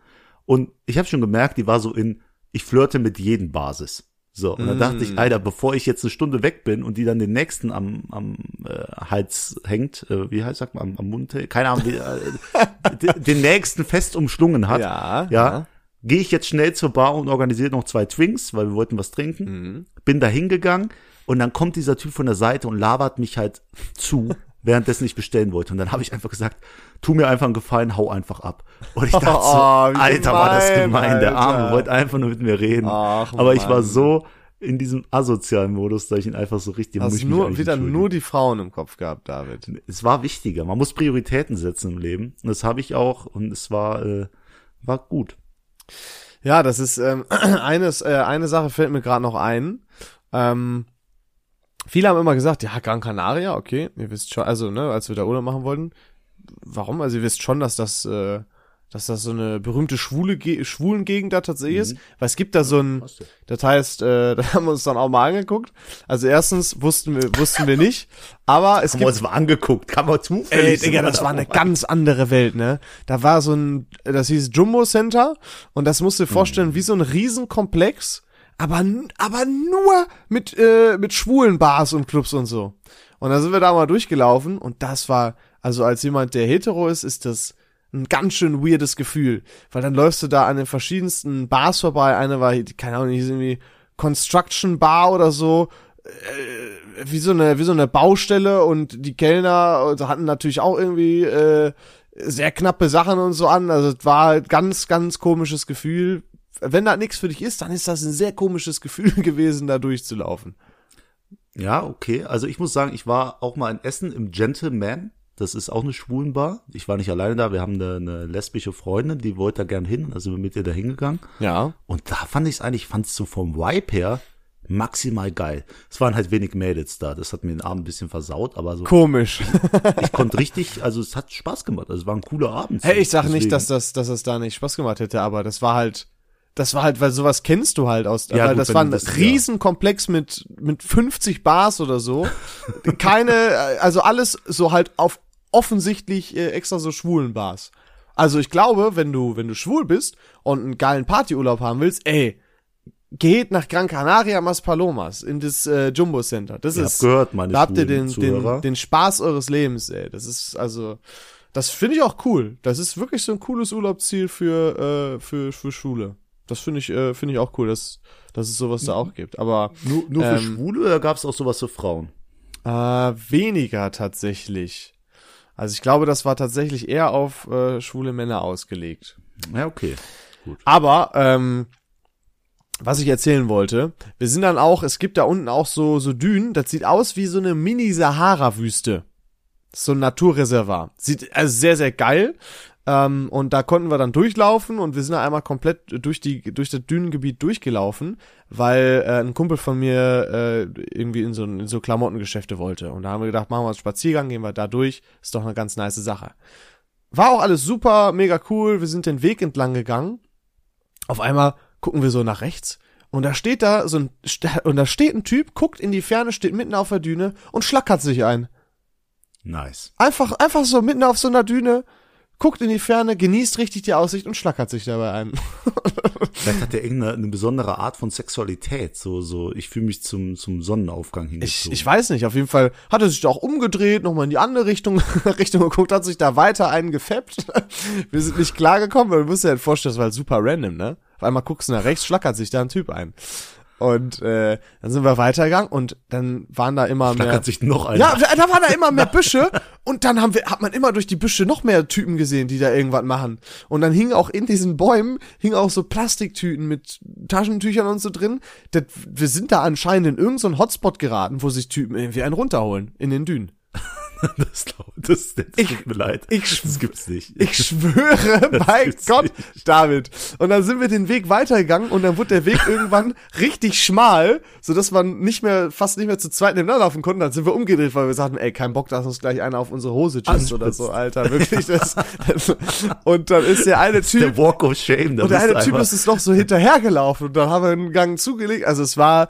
und ich habe schon gemerkt, die war so in, ich flirte mit jedem Basis. So, und dann dachte ich, Alter, bevor ich jetzt eine Stunde weg bin und die dann den nächsten am, am äh, Hals hängt, äh, wie heißt sagt man, am, am Mund, keine Ahnung, wie, äh, den, nächsten fest umschlungen hat, Ja, ja, ja. gehe ich jetzt schnell zur Bar und organisiere noch zwei Twinks, weil wir wollten was trinken. Bin da hingegangen und dann kommt dieser Typ von der Seite und labert mich halt zu, währenddessen ich bestellen wollte. Und dann habe ich einfach gesagt, tu mir einfach einen Gefallen, hau einfach ab. Und ich dachte so, Oh, Alter, war das gemein, gemein, der Arme Alter. wollte einfach nur mit mir reden. Ach, Aber ich war so in diesem asozialen Modus, dass ich ihn einfach so richtig muss Hast ich mich nur, wieder nur die Frauen im Kopf gehabt, David. Es war wichtiger. Man muss Prioritäten setzen im Leben. Und das habe ich auch. Und es war, äh, war gut. Ja, das ist ähm, eines, äh, eine Sache fällt mir gerade noch ein. Ähm, viele haben immer gesagt, ja, Gran Canaria, okay, ihr wisst schon, also ne, als wir da Urlaub machen wollten, warum? Also ihr wisst schon, dass das, äh, dass das so eine berühmte schwule Ge Schwulengegend da tatsächlich ist, weil es gibt da so ein, das heißt, äh, da haben wir uns dann auch mal angeguckt. Also erstens wussten wir, wussten wir nicht, aber es Haben gibt wir uns mal angeguckt. Kann man zufällig. Ey, Digga, das da war eine ganz andere Welt, ne? Da war so ein, das hieß Jumbo Center und das musst du dir vorstellen, wie so ein Riesenkomplex, aber, aber nur mit, äh, mit schwulen Bars und Clubs und so. Und da sind wir da mal durchgelaufen und das war, also als jemand, der hetero ist, ist das ein ganz schön weirdes Gefühl, weil dann läufst du da an den verschiedensten Bars vorbei, eine war, keine Ahnung, hieß irgendwie Construction Bar oder so, äh, wie so eine wie so eine Baustelle und die Kellner äh, hatten natürlich auch irgendwie äh, sehr knappe Sachen und so an. Also es war halt ganz ganz komisches Gefühl. Wenn da nichts für dich ist, dann ist das ein sehr komisches Gefühl gewesen, da durchzulaufen. Ja, okay. Also ich muss sagen, ich war auch mal in Essen im Gentleman. Das ist auch eine Schwulenbar. Ich war nicht alleine da. Wir haben eine, eine lesbische Freundin, die wollte da gern hin. Also sind wir mit ihr da hingegangen. Ja. Und da fand ich es eigentlich, fand es so vom Vibe her maximal geil. Es waren halt wenig Mädels da. Das hat mir den Abend ein bisschen versaut, aber so, Komisch. ich konnte richtig, also es hat Spaß gemacht. Also es war ein cooler Abend. Hey, ich sag Deswegen- nicht, dass das, dass es da nicht Spaß gemacht hätte, aber das war halt, das war halt, weil sowas kennst du halt aus, Ja, weil gut, das war ein das- ja. Riesenkomplex mit, mit 50 Bars oder so. Keine, also alles so halt auf offensichtlich äh, extra so schwulen Bars. Also ich glaube, wenn du, wenn du schwul bist und einen geilen Partyurlaub haben willst, ey, geht nach Gran Canaria Maspalomas in das äh, Jumbo Center. Das Ihr ist habt gehört, meine da habt ihr den, Zuhörer. den, den Spaß eures Lebens, ey. Das ist also, das finde ich auch cool. Das ist wirklich so ein cooles Urlaubsziel für, äh, für, für Schwule. Das finde ich, äh, finde ich auch cool, dass, dass es sowas da auch gibt. Aber Nur, nur für Ähm, Schwule oder gab es auch sowas für Frauen? äh, weniger tatsächlich. Also ich glaube, das war tatsächlich eher auf äh, schwule Männer ausgelegt. Ja, okay. Aber ähm, was ich erzählen wollte, wir sind dann auch, es gibt da unten auch so so Dünen, das sieht aus wie so eine Mini-Sahara-Wüste. So ein Naturreservat. Sieht also sehr, sehr geil. Ähm, und da konnten wir dann durchlaufen und wir sind da einmal komplett durch die durch das Dünengebiet durchgelaufen, weil äh, ein Kumpel von mir äh, irgendwie in so, in so Klamottengeschäfte wollte. Und da haben wir gedacht, machen wir einen Spaziergang, gehen wir da durch. Ist doch eine ganz nice Sache. War auch alles super, mega cool. Wir sind den Weg entlang gegangen. Auf einmal gucken wir so nach rechts und da steht da so ein und da steht ein Typ, guckt in die Ferne, steht mitten auf der Düne und schlackert sich ein. Nice. Einfach einfach so mitten auf so einer Düne, guckt in die Ferne, genießt richtig die Aussicht und schlackert sich dabei ein. Vielleicht hat er irgendeine eine besondere Art von Sexualität. So, so, ich fühle mich zum, zum Sonnenaufgang Ich, hingezogen. ich weiß nicht, auf jeden Fall hat er sich da auch umgedreht, nochmal in die andere Richtung, Richtung geguckt, hat sich da weiter einen gefappt. Wir sind nicht klargekommen, weil du musst dir halt vorstellen, das war halt super random, ne? Auf einmal guckst du nach rechts, schlackert sich da ein Typ ein. Und äh, dann sind wir weitergegangen und dann waren da immer mehr. Schlackert sich noch einer. Ja, da, da waren da immer mehr Büsche und dann haben wir, hat man immer durch die Büsche noch mehr Typen gesehen, die da irgendwas machen. Und dann hingen auch in diesen Bäumen, hingen auch so Plastiktüten mit Taschentüchern und so drin. Das, wir sind da anscheinend in irgendeinen so Hotspot geraten, wo sich Typen irgendwie einen runterholen in den Dünen. Das, das, das Ich- tut mir leid. ich das gibt's nicht. Ich schwöre bei Gott, nicht. David. Und dann sind wir den Weg weitergegangen und dann wurde der Weg irgendwann richtig schmal, so dass man nicht mehr, fast nicht mehr zu zweit nebeneinander laufen konnte. Dann sind wir umgedreht, weil wir sagten, ey, kein Bock, dass uns gleich einer auf unsere Hose tschüsst oder so, Alter. Wirklich, das, das, und dann ist der eine Typ, Der Walk of Shame. Und der eine Typ ist uns noch so hinterhergelaufen und dann haben wir einen Gang zugelegt. Also es war,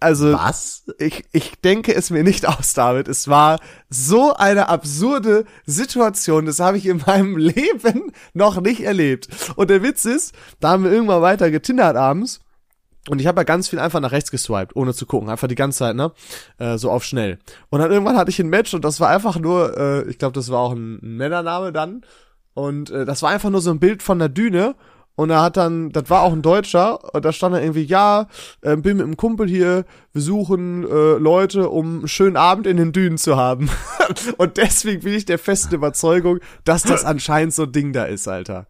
also Was? ich, ich denke es mir nicht aus, David. Es war so eine absurde Situation. Das habe ich in meinem Leben noch nicht erlebt. Und der Witz ist, da haben wir irgendwann weiter getindert abends. Und ich habe ja ganz viel einfach nach rechts geswiped, ohne zu gucken. Einfach die ganze Zeit, ne? Äh, so auf schnell. Und dann irgendwann hatte ich ein Match und das war einfach nur, äh, ich glaube, das war auch ein, ein Männername dann. Und äh, das war einfach nur so ein Bild von der Düne. Und er hat dann, das war auch ein Deutscher, und da stand er irgendwie, ja, äh, bin mit einem Kumpel hier, wir suchen äh, Leute, um einen schönen Abend in den Dünen zu haben. und deswegen bin ich der festen Überzeugung, dass das anscheinend so ein Ding da ist, Alter.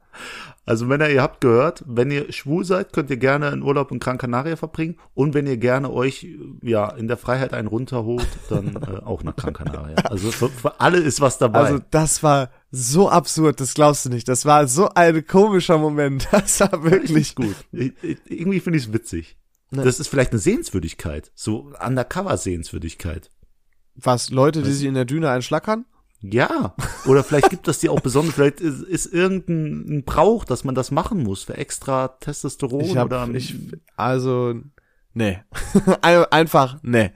Also Männer, ihr habt gehört, wenn ihr schwul seid, könnt ihr gerne einen Urlaub in Gran Canaria verbringen. Und wenn ihr gerne euch ja in der Freiheit einen runterholt, dann äh, auch nach Gran Canaria. Also für, für alle ist was dabei. Also das war so absurd, das glaubst du nicht. Das war so ein komischer Moment. Das war wirklich gut. Ich, ich, irgendwie finde ich es witzig. Ne. Das ist vielleicht eine Sehenswürdigkeit. So Undercover-Sehenswürdigkeit. Was, Leute, die sich in der Düne einschlackern? Ja. Oder vielleicht gibt das dir auch besonders, vielleicht ist, ist irgendein ein Brauch, dass man das machen muss für extra Testosteron Ich hab, oder ich, also, nee. Ein- Einfach, nee.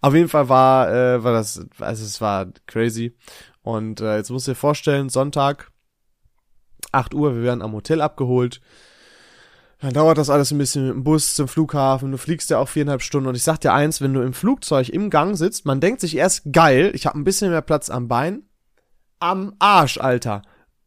Auf jeden Fall war, äh, war das, also es war crazy. Und äh, jetzt musst du dir vorstellen, Sonntag, 8 Uhr, wir werden am Hotel abgeholt. Dann dauert das alles ein bisschen mit dem Bus zum Flughafen. Du fliegst ja auch viereinhalb Stunden. Und ich sag dir eins, wenn du im Flugzeug im Gang sitzt, man denkt sich erst geil, ich habe ein bisschen mehr Platz am Bein. Am Arsch, Alter.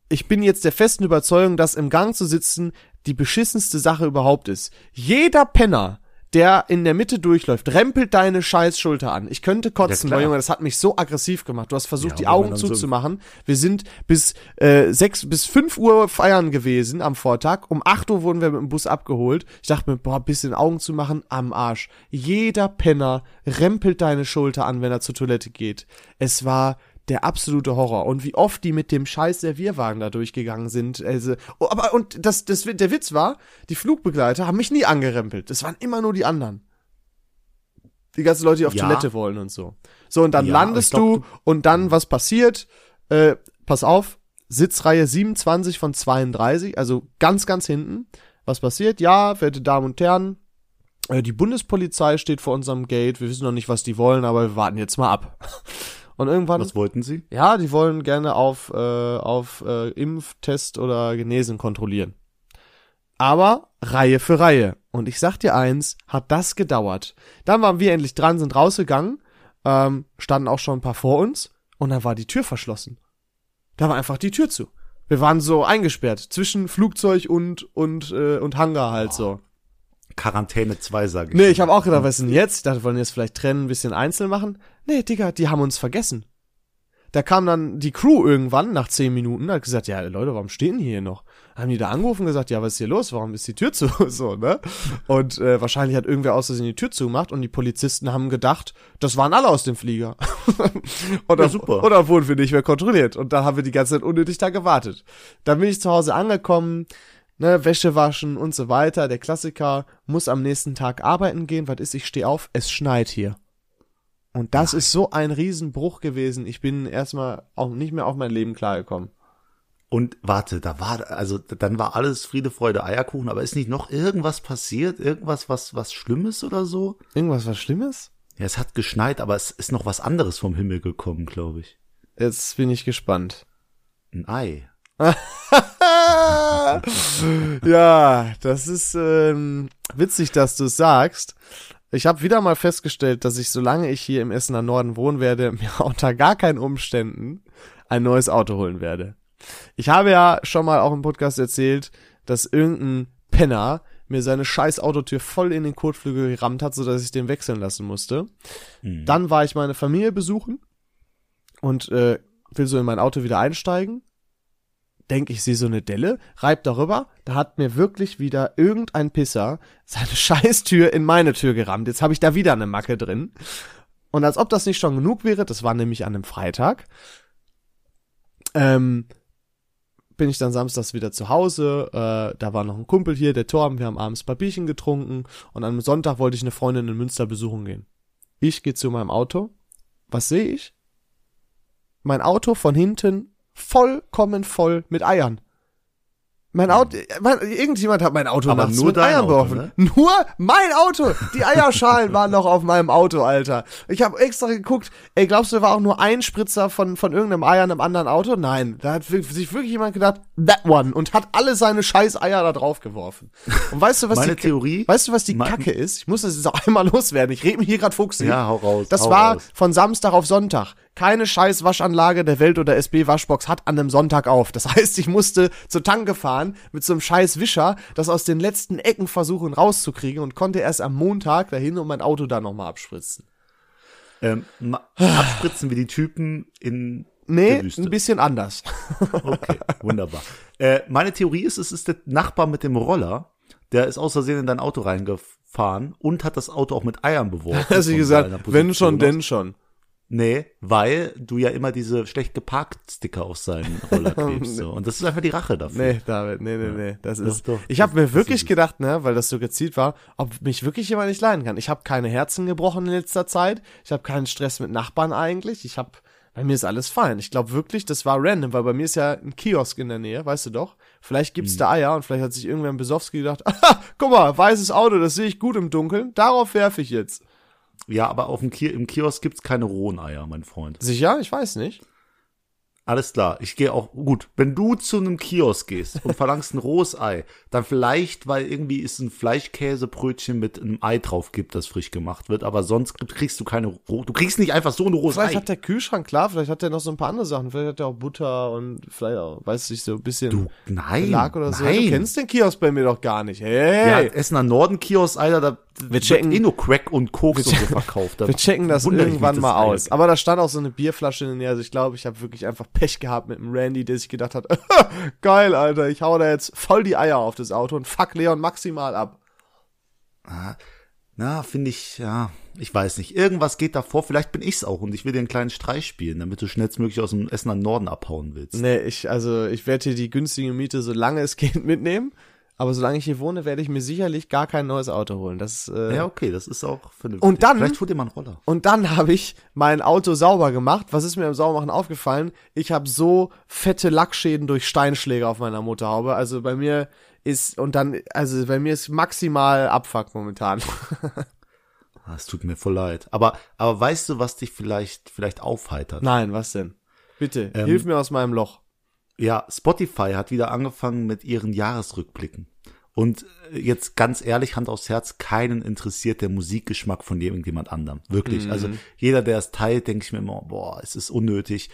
Ich bin jetzt der festen Überzeugung, dass im Gang zu sitzen die beschissenste Sache überhaupt ist. Jeder Penner, der in der Mitte durchläuft, rempelt deine scheiß Schulter an. Ich könnte kotzen, weil Junge, das hat mich so aggressiv gemacht. Du hast versucht, Ja, die Augen dann so- zuzumachen. Wir sind bis äh, sechs bis fünf Uhr feiern gewesen am Vortag. Um acht Uhr wurden wir mit dem Bus abgeholt. Ich dachte mir, boah, bisschen Augen zu machen, am Arsch. Jeder Penner rempelt deine Schulter an, wenn er zur Toilette geht. Es war der absolute Horror. Und wie oft die mit dem scheiß Servierwagen da durchgegangen sind. Also, oh, aber, und das, das, der Witz war, die Flugbegleiter haben mich nie angerempelt. Das waren immer nur die anderen. Die ganzen Leute, die auf Ja. Toilette wollen und so. So, und dann Ja, landest glaub, du und dann, was passiert? Äh, pass auf, Sitzreihe 27 von 32, also ganz, ganz hinten. Was passiert? Ja, werte Damen und Herren, äh, die Bundespolizei steht vor unserem Gate. Wir wissen noch nicht, was die wollen, aber wir warten jetzt mal ab. Und irgendwann, Was wollten sie? ja, die wollen gerne auf, äh, auf äh, Impftest oder Genesen kontrollieren. Aber Reihe für Reihe. Und ich sag dir eins, hat das gedauert. Dann waren wir endlich dran, sind rausgegangen, ähm, standen auch schon ein paar vor uns und dann war die Tür verschlossen. Da war einfach die Tür zu. Wir waren so eingesperrt zwischen Flugzeug und und äh, und Hangar halt so. Quarantäne 2, sage ich. Nee, ich habe auch gedacht, was ist denn jetzt? Ich dachte, wollen jetzt vielleicht trennen, ein bisschen einzeln machen? Nee, Digga, die haben uns vergessen. Da kam dann die Crew irgendwann nach zehn Minuten, hat gesagt, ja, Leute, warum stehen die hier noch? Haben die da angerufen und gesagt, ja, was ist hier los? Warum ist die Tür zu? so, ne? Und äh, wahrscheinlich hat irgendwer aus Versehen die Tür zugemacht und die Polizisten haben gedacht, das waren alle aus dem Flieger. oder, Ja, super. oder wurden wir nicht mehr kontrolliert. Und da haben wir die ganze Zeit unnötig da gewartet. Dann bin ich zu Hause angekommen, ne, Wäsche waschen und so weiter. Der Klassiker muss am nächsten Tag arbeiten gehen. Was ist? Ich stehe auf, es schneit hier. Und das ist so ein Riesenbruch gewesen. Ich bin erstmal auch nicht mehr auf mein Leben klargekommen. Und warte, da war, also dann war alles Friede, Freude, Eierkuchen, aber ist nicht noch irgendwas passiert? Irgendwas, was, was Schlimmes oder so? Irgendwas was Schlimmes? Ja, es hat geschneit, aber es ist noch was anderes vom Himmel gekommen, glaube ich. Jetzt bin ich gespannt. Ein Ei. ja, das ist ähm, witzig, dass du es sagst. Ich habe wieder mal festgestellt, dass ich, solange ich hier im Essener Norden wohnen werde, mir unter gar keinen Umständen ein neues Auto holen werde. Ich habe ja schon mal auch im Podcast erzählt, dass irgendein Penner mir seine scheiß Autotür voll in den Kotflügel gerammt hat, sodass ich den wechseln lassen musste. Hm. Dann war ich meine Familie besuchen und äh, will so in mein Auto wieder einsteigen. Denk, ich sehe so eine Delle, reib darüber, da hat mir wirklich wieder irgendein Pisser seine Scheißtür in meine Tür gerammt. Jetzt habe ich da wieder eine Macke drin. Und als ob das nicht schon genug wäre, das war nämlich an einem Freitag, ähm, bin ich dann samstags wieder zu Hause. Äh, da war noch ein Kumpel hier, der Torben. Wir haben abends Bierchen getrunken. Und am Sonntag wollte ich eine Freundin in Münster besuchen gehen. Ich gehe zu meinem Auto. Was sehe ich? Mein Auto von hinten vollkommen voll mit Eiern. Mein Auto, mein, irgendjemand hat mein Auto Aber nachts nur mit Eiern Auto, beworfen. ne? Nur mein Auto. Die Eierschalen waren noch auf meinem Auto, Alter. Ich habe extra geguckt. Ey, glaubst du, da war auch nur ein Spritzer von von irgendeinem Eier in einem anderen Auto? Nein, da hat sich wirklich jemand gedacht, that one und hat alle seine scheiß Eier da drauf geworfen. Und weißt du, was Meine die Theorie- Weißt du, was die Kacke ist? Ich muss das jetzt auch einmal loswerden. Ich rede mich hier gerade fuchsig. Ja, hau raus, Das hau war raus. von Samstag auf Sonntag. Keine scheiß Waschanlage der Welt oder SB Waschbox hat an einem Sonntag auf. Das heißt, ich musste zur Tanke fahren mit so einem scheiß Wischer, das aus den letzten Ecken versuchen rauszukriegen und konnte erst am Montag dahin und mein Auto da nochmal abspritzen. Ähm, abspritzen wie die Typen in Nee, ein bisschen anders. Okay, wunderbar. Äh, meine Theorie ist, es ist der Nachbar mit dem Roller, der ist aus Versehen in dein Auto reingefahren und hat das Auto auch mit Eiern beworfen. Hast du gesagt, wenn schon, denn schon. Nee, weil du ja immer diese schlecht geparkt Sticker auf seinen Roller klebst. so. Und das ist einfach die Rache dafür. Nee, David, nee, nee, nee, das Doch, ist. doch, ich habe das- mir das wirklich ist gedacht, ne, weil das so gezielt war, ob mich wirklich jemand nicht leiden kann. Ich habe keine Herzen gebrochen in letzter Zeit. Ich habe keinen Stress mit Nachbarn eigentlich. Ich habe bei mir ist alles fein. Ich glaube wirklich, das war random, weil bei mir ist ja ein Kiosk in der Nähe, weißt du doch. Vielleicht gibt's Hm. da Eier und vielleicht hat sich irgendwer in Besowski gedacht, aha, guck mal, weißes Auto, das sehe ich gut im Dunkeln. Darauf werfe ich jetzt. Ja, aber auf dem Ki im Kiosk gibt's keine rohen Eier, mein Freund. Sicher? Ich weiß nicht. Alles klar, ich gehe auch gut. Wenn du zu einem Kiosk gehst und verlangst ein rohes Ei, dann vielleicht, weil irgendwie es ein Fleischkäsebrötchen mit einem Ei drauf gibt, das frisch gemacht wird, aber sonst kriegst du keine. Du kriegst nicht einfach so ein rohes Vielleicht Ei. hat der Kühlschrank, klar, vielleicht hat der noch so ein paar andere Sachen. Vielleicht hat der auch Butter und vielleicht auch, weiß ich, so ein bisschen Du, nein, Belag oder so. nein. Du kennst den Kiosk bei mir doch gar nicht. Ja, Hey! Essener Norden Kiosk, Alter, da Wir checken- eh nur Crack und Koks und so verkauft. Wir checken das irgendwann mal Eier aus. Aber da stand auch so eine Bierflasche in der Nähe. Also ich glaube, ich habe wirklich einfach Pech gehabt mit dem Randy, der sich gedacht hat, geil, Alter, ich hau da jetzt voll die Eier auf das Auto und fuck Leon maximal ab. Na, finde ich, ja, ich weiß nicht. Irgendwas geht davor. Vielleicht bin ich's auch und ich will dir einen kleinen Streich spielen, damit du schnellstmöglich aus dem Essener Norden abhauen willst. Nee, ich, also ich werde hier die günstige Miete, solange es geht, mitnehmen. Aber solange ich hier wohne, werde ich mir sicherlich gar kein neues Auto holen. Das, äh, Ja, okay, das ist auch vernünftig. Und dann- Vielleicht holt dir mal einen Roller. Und dann habe ich mein Auto sauber gemacht. Was ist mir beim Saubermachen aufgefallen? Ich habe so fette Lackschäden durch Steinschläge auf meiner Motorhaube. Also bei mir ist und dann also bei mir ist maximal Abfuck momentan. Ah, Es tut mir voll leid. Aber, aber weißt du, was dich vielleicht, vielleicht aufheitert? Nein, was denn? Bitte, Ähm, hilf mir aus meinem Loch. Ja, Spotify hat wieder angefangen mit ihren Jahresrückblicken. Und äh, jetzt ganz ehrlich, Hand aufs Herz, keinen interessiert der Musikgeschmack von irgendjemand anderem. Wirklich. Also jeder, der es teilt, denke ich mir immer, boah, es ist unnötig.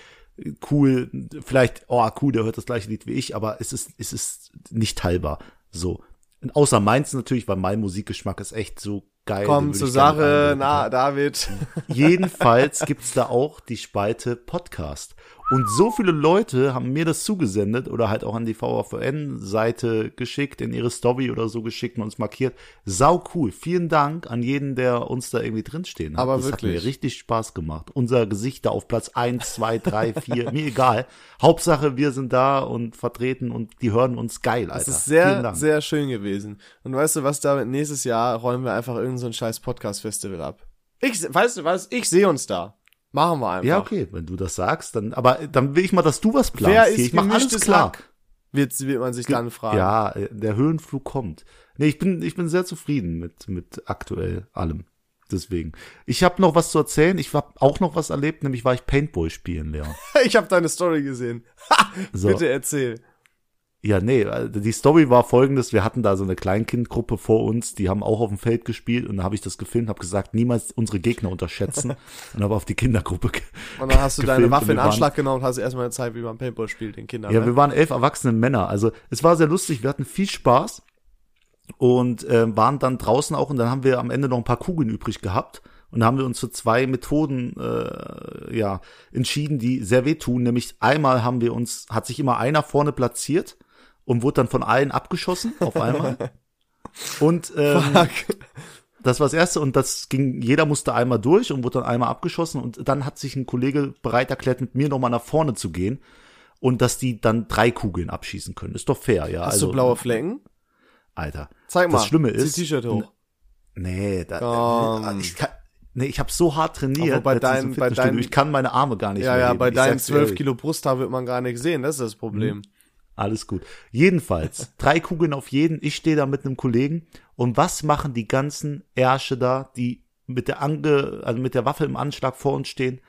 Cool, vielleicht, oh, cool, der hört das gleiche Lied wie ich, aber es ist, es ist nicht teilbar. So. Und außer meins natürlich, weil mein Musikgeschmack ist echt so geil. Komm zur Sache, na. David. Jedenfalls gibt's da auch die Spalte Podcast. Und so viele Leute haben mir das zugesendet oder halt auch an die VVN-Seite geschickt, in ihre Story oder so geschickt und uns markiert. Sau cool. Vielen Dank an jeden, der uns da irgendwie drinstehen hat. Aber das wirklich. hat mir richtig Spaß gemacht. Unser Gesicht da auf Platz eins, zwei, drei, vier, mir egal. Hauptsache, wir sind da und vertreten und die hören uns geil, Alter. Das ist sehr, sehr schön gewesen. Und weißt du was, damit nächstes Jahr räumen wir einfach irgendein so ein scheiß Podcast-Festival ab. Ich, weißt du was, ich sehe uns da. Machen wir einfach. ja, okay, wenn du das sagst, dann, aber dann will ich mal, dass du was planst. Wer ist ich mach alles klar. Hack? Wird, wird man sich dann fragen. Ja, äh, der Höhenflug kommt. Nee, ich bin, ich bin sehr zufrieden mit, mit aktuell allem. Deswegen. Ich habe noch was zu erzählen. Ich habe auch noch was erlebt, nämlich war ich Paintball spielen, Leon. Ich habe deine Story gesehen. Ha, So. Bitte erzähl. Ja, nee, äh, die Story war folgendes. Wir hatten da so eine Kleinkindgruppe vor uns, die haben auch auf dem Feld gespielt und da habe ich das gefilmt, habe gesagt, niemals unsere Gegner unterschätzen und habe auf die Kindergruppe ge- Und dann hast du deine Waffe in Anschlag genommen und hast erstmal eine Zeit, wie man Paintball spielt, den Kindern. Ja, ne? wir waren elf erwachsene Männer. Also es war sehr lustig, wir hatten viel Spaß und äh, waren dann draußen auch und dann haben wir am Ende noch ein paar Kugeln übrig gehabt. Und haben wir uns für zwei Methoden äh, ja entschieden, die sehr wehtun. Nämlich einmal haben wir uns, hat sich immer einer vorne platziert und wurde dann von allen abgeschossen auf einmal. Und ähm, Fuck. das war das erste und das ging, jeder musste einmal durch und wurde dann einmal abgeschossen und dann hat sich ein Kollege bereit erklärt, mit mir nochmal nach vorne zu gehen und dass die dann drei Kugeln abschießen können. Ist doch fair, ja. Hast also, du blaue Flecken? Alter. Zeig mal. Das Schlimme ist- T-Shirt hoch. Nee, da, Komm. ich kann, nee, ich habe so hart trainiert. Aber bei deinen- im bei deinen- ich kann meine Arme gar nicht Ja, mehr ja, heben. bei Ich deinen sag's dir 12 ehrlich. Kilo Brusthaar wird man gar nicht sehen, das ist das Problem. Alles gut. Jedenfalls, drei Kugeln auf jeden. Ich stehe da mit einem Kollegen. Und was machen die ganzen Ärsche da, die mit der Ange, also mit der Waffe im Anschlag vor uns stehen?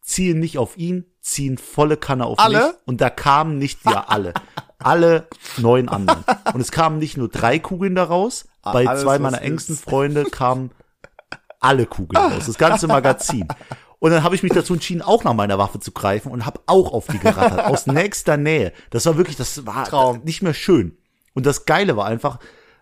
Ziehen nicht auf ihn, ziehen volle Kanne auf Alle? mich. Und da kamen nicht, ja, alle. alle neun anderen. Und es kamen nicht nur drei Kugeln daraus. Bei alles, zwei meiner engsten Freunde kamen alle Kugeln raus. Das ganze Magazin. Und dann habe ich mich dazu entschieden, auch nach meiner Waffe zu greifen und habe auch auf die gerattert, aus nächster Nähe. Das war wirklich, das war Traum. nicht mehr schön. Und das Geile war einfach,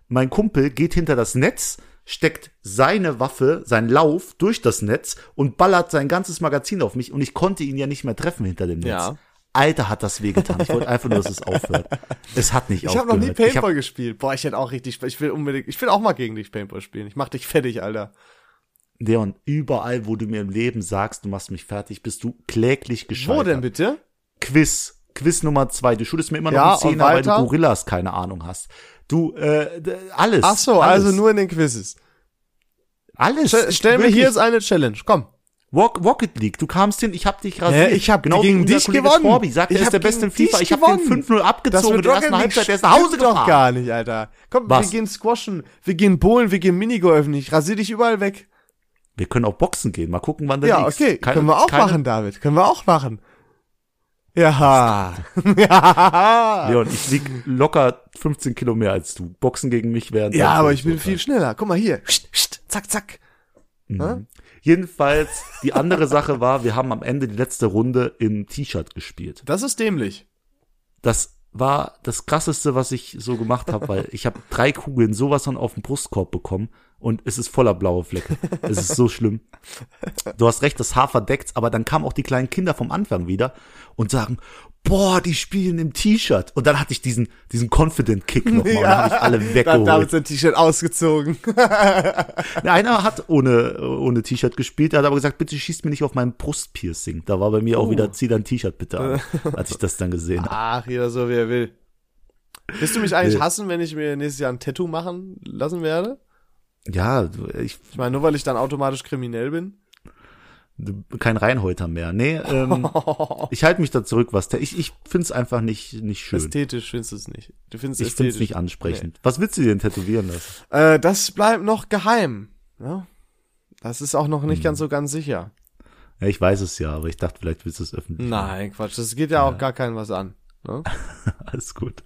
mein Kumpel geht hinter das Netz, steckt seine Waffe, sein Lauf durch das Netz und ballert sein ganzes Magazin auf mich und ich konnte ihn ja nicht mehr treffen hinter dem Netz. Ja. Alter, hat das wehgetan. Ich wollte einfach nur, dass es aufhört. Es hat nicht Ich habe aufgehört. noch nie Ich hab- Paintball gespielt. Boah, ich hätte auch richtig, ich will unbedingt, ich will auch mal gegen dich Paintball spielen. Ich mach dich fertig, Alter. Leon, überall, wo du mir im Leben sagst, du machst mich fertig, bist du kläglich gescheitert. Wo denn bitte? Quiz. Quiz Nummer zwei. Du schuldest mir immer noch Ja, einen Zehner, weil du? Gorillas keine Ahnung hast. Du, äh, alles. Ach so, alles, also nur in den Quizzes. Alles. St stell mir hier jetzt eine Challenge, komm. Walk, Rocket League. Du kamst hin, ich hab dich rasiert. Hä, ich hab genau gegen dich Kollege gewonnen. Torbi sagt, Ich er ist der Beste gegen in FIFA. Ich hab den gewonnen. 5-0 abgezogen in der ersten League Halbzeit. Der ist nach Hause stimmt doch gefahren. gar nicht, Alter. Komm, Was? wir gehen squashen, wir gehen bowlen, wir gehen Minigolfen. Ich rasier dich überall weg. Wir können auch Boxen gehen. Mal gucken, wann der Ja, liegst. okay, Keine- können wir auch keine- machen, David. Können wir auch machen. Ja. ja. Leon, ich wieg locker 15 Kilo mehr als du. Boxen gegen mich während Ja, aber ich bin viel schneller. Guck mal hier. Psst, psst, zack, zack. Mhm. Jedenfalls, die andere Sache war, wir haben am Ende die letzte Runde im T-Shirt gespielt. Das ist dämlich. Das war das krasseste, was ich so gemacht habe, weil ich habe drei Kugeln sowas von auf den Brustkorb bekommen und es ist voller blaue Flecke. Es ist so schlimm. Du hast recht, das Haar verdeckt, aber dann kamen auch die kleinen Kinder vom Anfang wieder und sagen, boah, die spielen im T-Shirt. Und dann hatte ich diesen, diesen Confident Kick nochmal und dann habe ich alle Dann weggeholt. David sein T-Shirt ausgezogen. Der Einer hat ohne, ohne T-Shirt gespielt, der hat aber gesagt, bitte schießt mir nicht auf mein Brustpiercing. Da war bei mir auch wieder, zieh dein T-Shirt bitte an, als ich das dann gesehen habe. Ach, jeder so, wie er will. Wirst du mich eigentlich hassen, wenn ich mir nächstes Jahr ein Tattoo machen lassen werde? Ja, ich, Ich meine, nur weil ich dann automatisch kriminell bin? Kein Reinhäuter mehr. Nee, ähm, ich halte mich da zurück, was, der- ich, ich find's einfach nicht, nicht schön. Ästhetisch findest du es nicht. Du findest Ich es find's ästhetisch. nicht ansprechend. Was willst du dir denn tätowieren lassen? Äh, das bleibt noch geheim. Ja? Das ist auch noch nicht ganz so ganz sicher. Ja, ich weiß es ja, aber ich dachte, vielleicht willst du es öffentlich. Nein, Quatsch. Das geht ja auch gar keinem was an. Ne? Alles gut.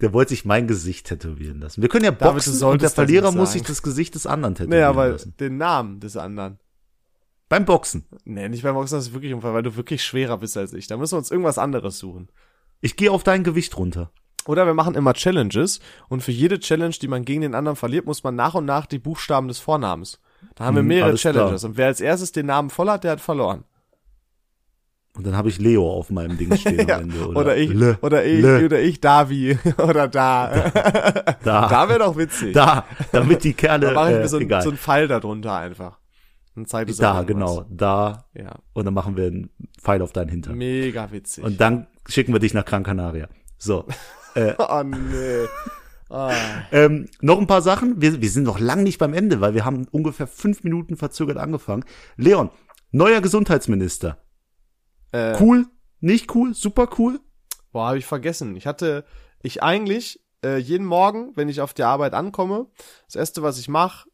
Der wollte sich mein Gesicht tätowieren lassen. Wir können ja David, boxen und solltest der Verlierer muss sich das Gesicht des anderen tätowieren Naja, weil lassen. den Namen des anderen. Beim Boxen. Nee, nicht beim Boxen, das ist wirklich Unfall, weil du wirklich schwerer bist als ich. Da müssen wir uns irgendwas anderes suchen. Ich gehe auf dein Gewicht runter. Oder wir machen immer Challenges und für jede Challenge, die man gegen den anderen verliert, muss man nach und nach die Buchstaben des Vornamens. Da haben wir Hm, mehrere alles klar. Challenges und wer als erstes den Namen voll hat, der hat verloren. Und dann habe ich Leo auf meinem Ding stehen Ja, am Ende. Oder, ich, Le, oder ich, Le, oder ich, Davi, oder da. da, Da wäre doch witzig. da, damit die Kerle, Da mache ich äh, mir so, ein, egal. so einen Pfeil darunter einfach. Zeigt es da, genau, da. Ja, Und dann machen wir einen Pfeil auf deinen Hintern. mega witzig. Und dann schicken wir dich nach Gran Canaria. So. oh nee. Ah. Ähm, noch ein paar Sachen. Wir, wir sind noch lang nicht beim Ende, weil wir haben ungefähr fünf Minuten verzögert angefangen. Leon, neuer Gesundheitsminister. Äh, Cool? Nicht cool? Super cool? Boah, habe ich vergessen. Ich hatte, ich eigentlich äh, jeden Morgen, wenn ich auf die Arbeit ankomme, das erste, was ich mache,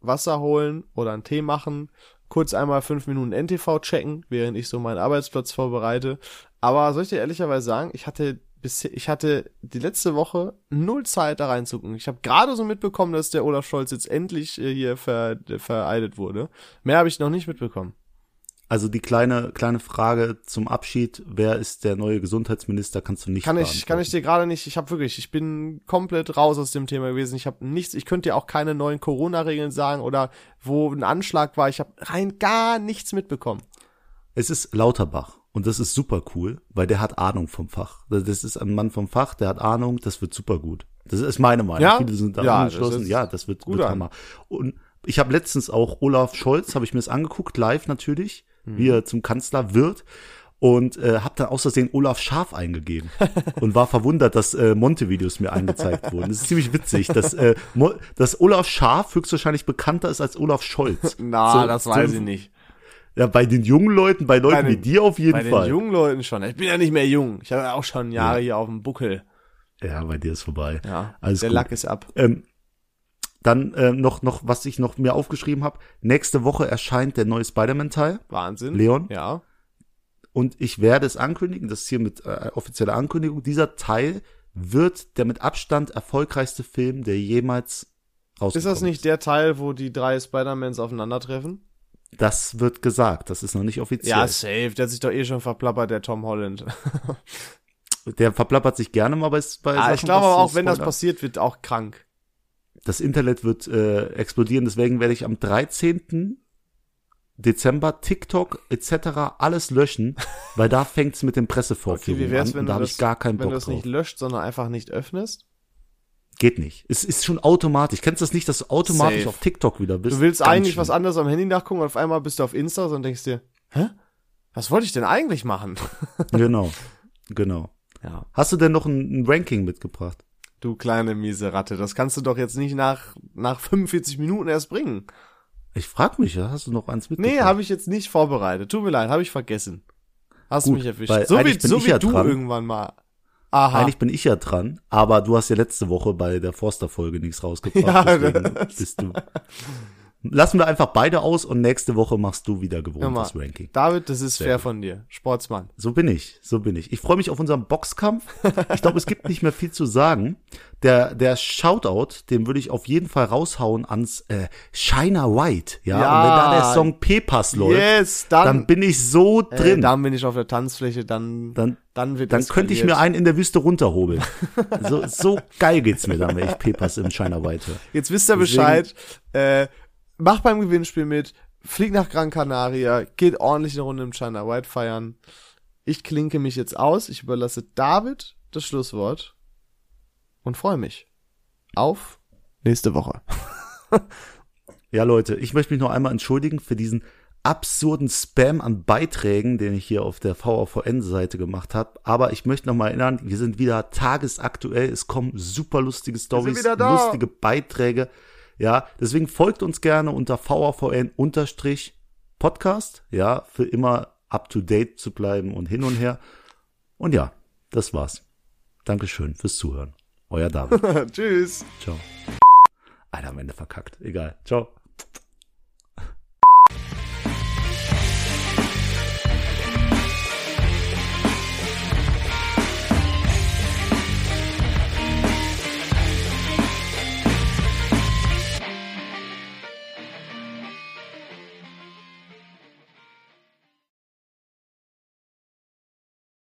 Wasser holen oder einen Tee machen, kurz einmal fünf Minuten NTV checken, während ich so meinen Arbeitsplatz vorbereite. Aber soll ich dir ehrlicherweise sagen, ich hatte bisher, ich hatte die letzte Woche null Zeit da reinzugucken. Ich habe gerade so mitbekommen, dass der Olaf Scholz jetzt endlich äh, hier ver, vereidet wurde. Mehr habe ich noch nicht mitbekommen. Also die kleine, kleine Frage zum Abschied. Wer ist der neue Gesundheitsminister? Kannst du nicht Kann ich, kann ich dir gerade nicht, ich habe wirklich, ich bin komplett raus aus dem Thema gewesen. Ich habe nichts, ich könnte dir auch keine neuen Corona-Regeln sagen oder wo ein Anschlag war. Ich habe rein gar nichts mitbekommen. Es ist Lauterbach. Und das ist super cool, weil der hat Ahnung vom Fach. Das ist ein Mann vom Fach, der hat Ahnung, das wird super gut. Das ist meine Meinung. Ja? Viele sind da Ja, angeschlossen. ja, das wird gut wird. Hammer. Und ich habe letztens auch Olaf Scholz, habe ich mir das angeguckt, live natürlich, Mhm. wie er zum Kanzler wird. Und äh, habe dann aus Versehen Olaf Scharf eingegeben und war verwundert, dass äh, Monte-Videos mir angezeigt wurden. Das ist ziemlich witzig, dass, äh, Mo- dass Olaf Scharf höchstwahrscheinlich bekannter ist als Olaf Scholz. Na, So- das weiß so- ich nicht. Ja, bei den jungen Leuten, bei Leuten Bei den- wie dir auf jeden Bei den Fall. jungen Leuten schon. Ich bin ja nicht mehr jung. Ich habe auch schon Jahre hier auf dem Buckel. Ja, bei dir ist vorbei. Ja, Alles der gut. Lack ist ab. Ähm, dann äh, noch, noch, was ich noch mir aufgeschrieben habe. Nächste Woche erscheint der neue Spider-Man-Teil. Wahnsinn. Leon? Ja. Und ich werde es ankündigen, das ist hier mit äh, offizieller Ankündigung. Dieser Teil wird der mit Abstand erfolgreichste Film, der jemals rausgekommen Ist das nicht der Teil, wo die drei Spider-Mans aufeinandertreffen? Das wird gesagt, das ist noch nicht offiziell. Ja, safe. Der hat sich doch eh schon verplappert, der Tom Holland. Der verplappert sich gerne mal bei, bei ah, ich Sachen, glaube was aber auch, wenn das passiert, wird auch krank. Das Internet wird äh, explodieren. Deswegen werde ich am 13. Dezember TikTok etc. alles löschen, weil da fängt's mit den Okay, Pressevorführungen wie wär's, an wenn und du da habe das, ich gar keinen wenn du Bock drauf. nicht löscht, sondern einfach nicht öffnest? Geht nicht. Es ist schon automatisch. Kennst du das nicht, dass du automatisch Safe. auf TikTok wieder bist? Du willst Ganz eigentlich schlimm. was anderes am Handy nachgucken und auf einmal bist du auf Insta und denkst dir, hä? Was wollte ich denn eigentlich machen? Genau, genau. Ja. Hast du denn noch ein, ein Ranking mitgebracht? Du kleine miese Ratte, das kannst du doch jetzt nicht nach, nach 45 Minuten erst bringen. Ich frag mich, hast du noch eins mitgebracht? Nee, habe ich jetzt nicht vorbereitet. Tut mir leid, habe ich vergessen. Hast Gut, mich erwischt. weil So wie, so ich wie ja du dran. irgendwann mal. Aha. Eigentlich bin ich ja dran, aber du hast ja letzte Woche bei der Forster-Folge nichts rausgebracht. Ja, deswegen bist du. Lassen wir einfach beide aus und nächste Woche machst du wieder Hör gewohnt mal, das Ranking. David, das ist Sehr fair gut. von dir. Sportsmann. So bin ich, so bin ich. Ich freue mich auf unseren Boxkampf. Ich glaube, es gibt nicht mehr viel zu sagen. Der, der Shoutout, den würde ich auf jeden Fall raushauen ans äh, Shiner White. Ja, Ja. und wenn da der Song P-Pass läuft, Yes, dann, dann bin ich so äh, drin. dann bin ich auf der Tanzfläche, dann, dann dann wird dann könnte ich mir einen in der Wüste runterhobeln. so, so geil geht's mir dann, wenn ich P-Pass im Shiner White höre. Jetzt wisst ihr Deswegen- Bescheid. Äh, mach beim Gewinnspiel mit. Flieg nach Gran Canaria. Geht ordentlich eine Runde im China White feiern. Ich klinke mich jetzt aus. Ich überlasse David das Schlusswort. Und freue mich auf nächste Woche. Ja, Leute, ich möchte mich noch einmal entschuldigen für diesen absurden Spam an Beiträgen, den ich hier auf der VAVN-Seite gemacht habe. Aber ich möchte noch mal erinnern, wir sind wieder tagesaktuell. Es kommen super lustige Stories, lustige Beiträge. Ja, deswegen folgt uns gerne unter VAVN-Podcast. Ja, für immer up to date zu bleiben und hin und her. Und ja, das war's. Dankeschön fürs Zuhören. Euer David. Tschüss. Ciao. Alter, am Ende verkackt. Egal. Ciao.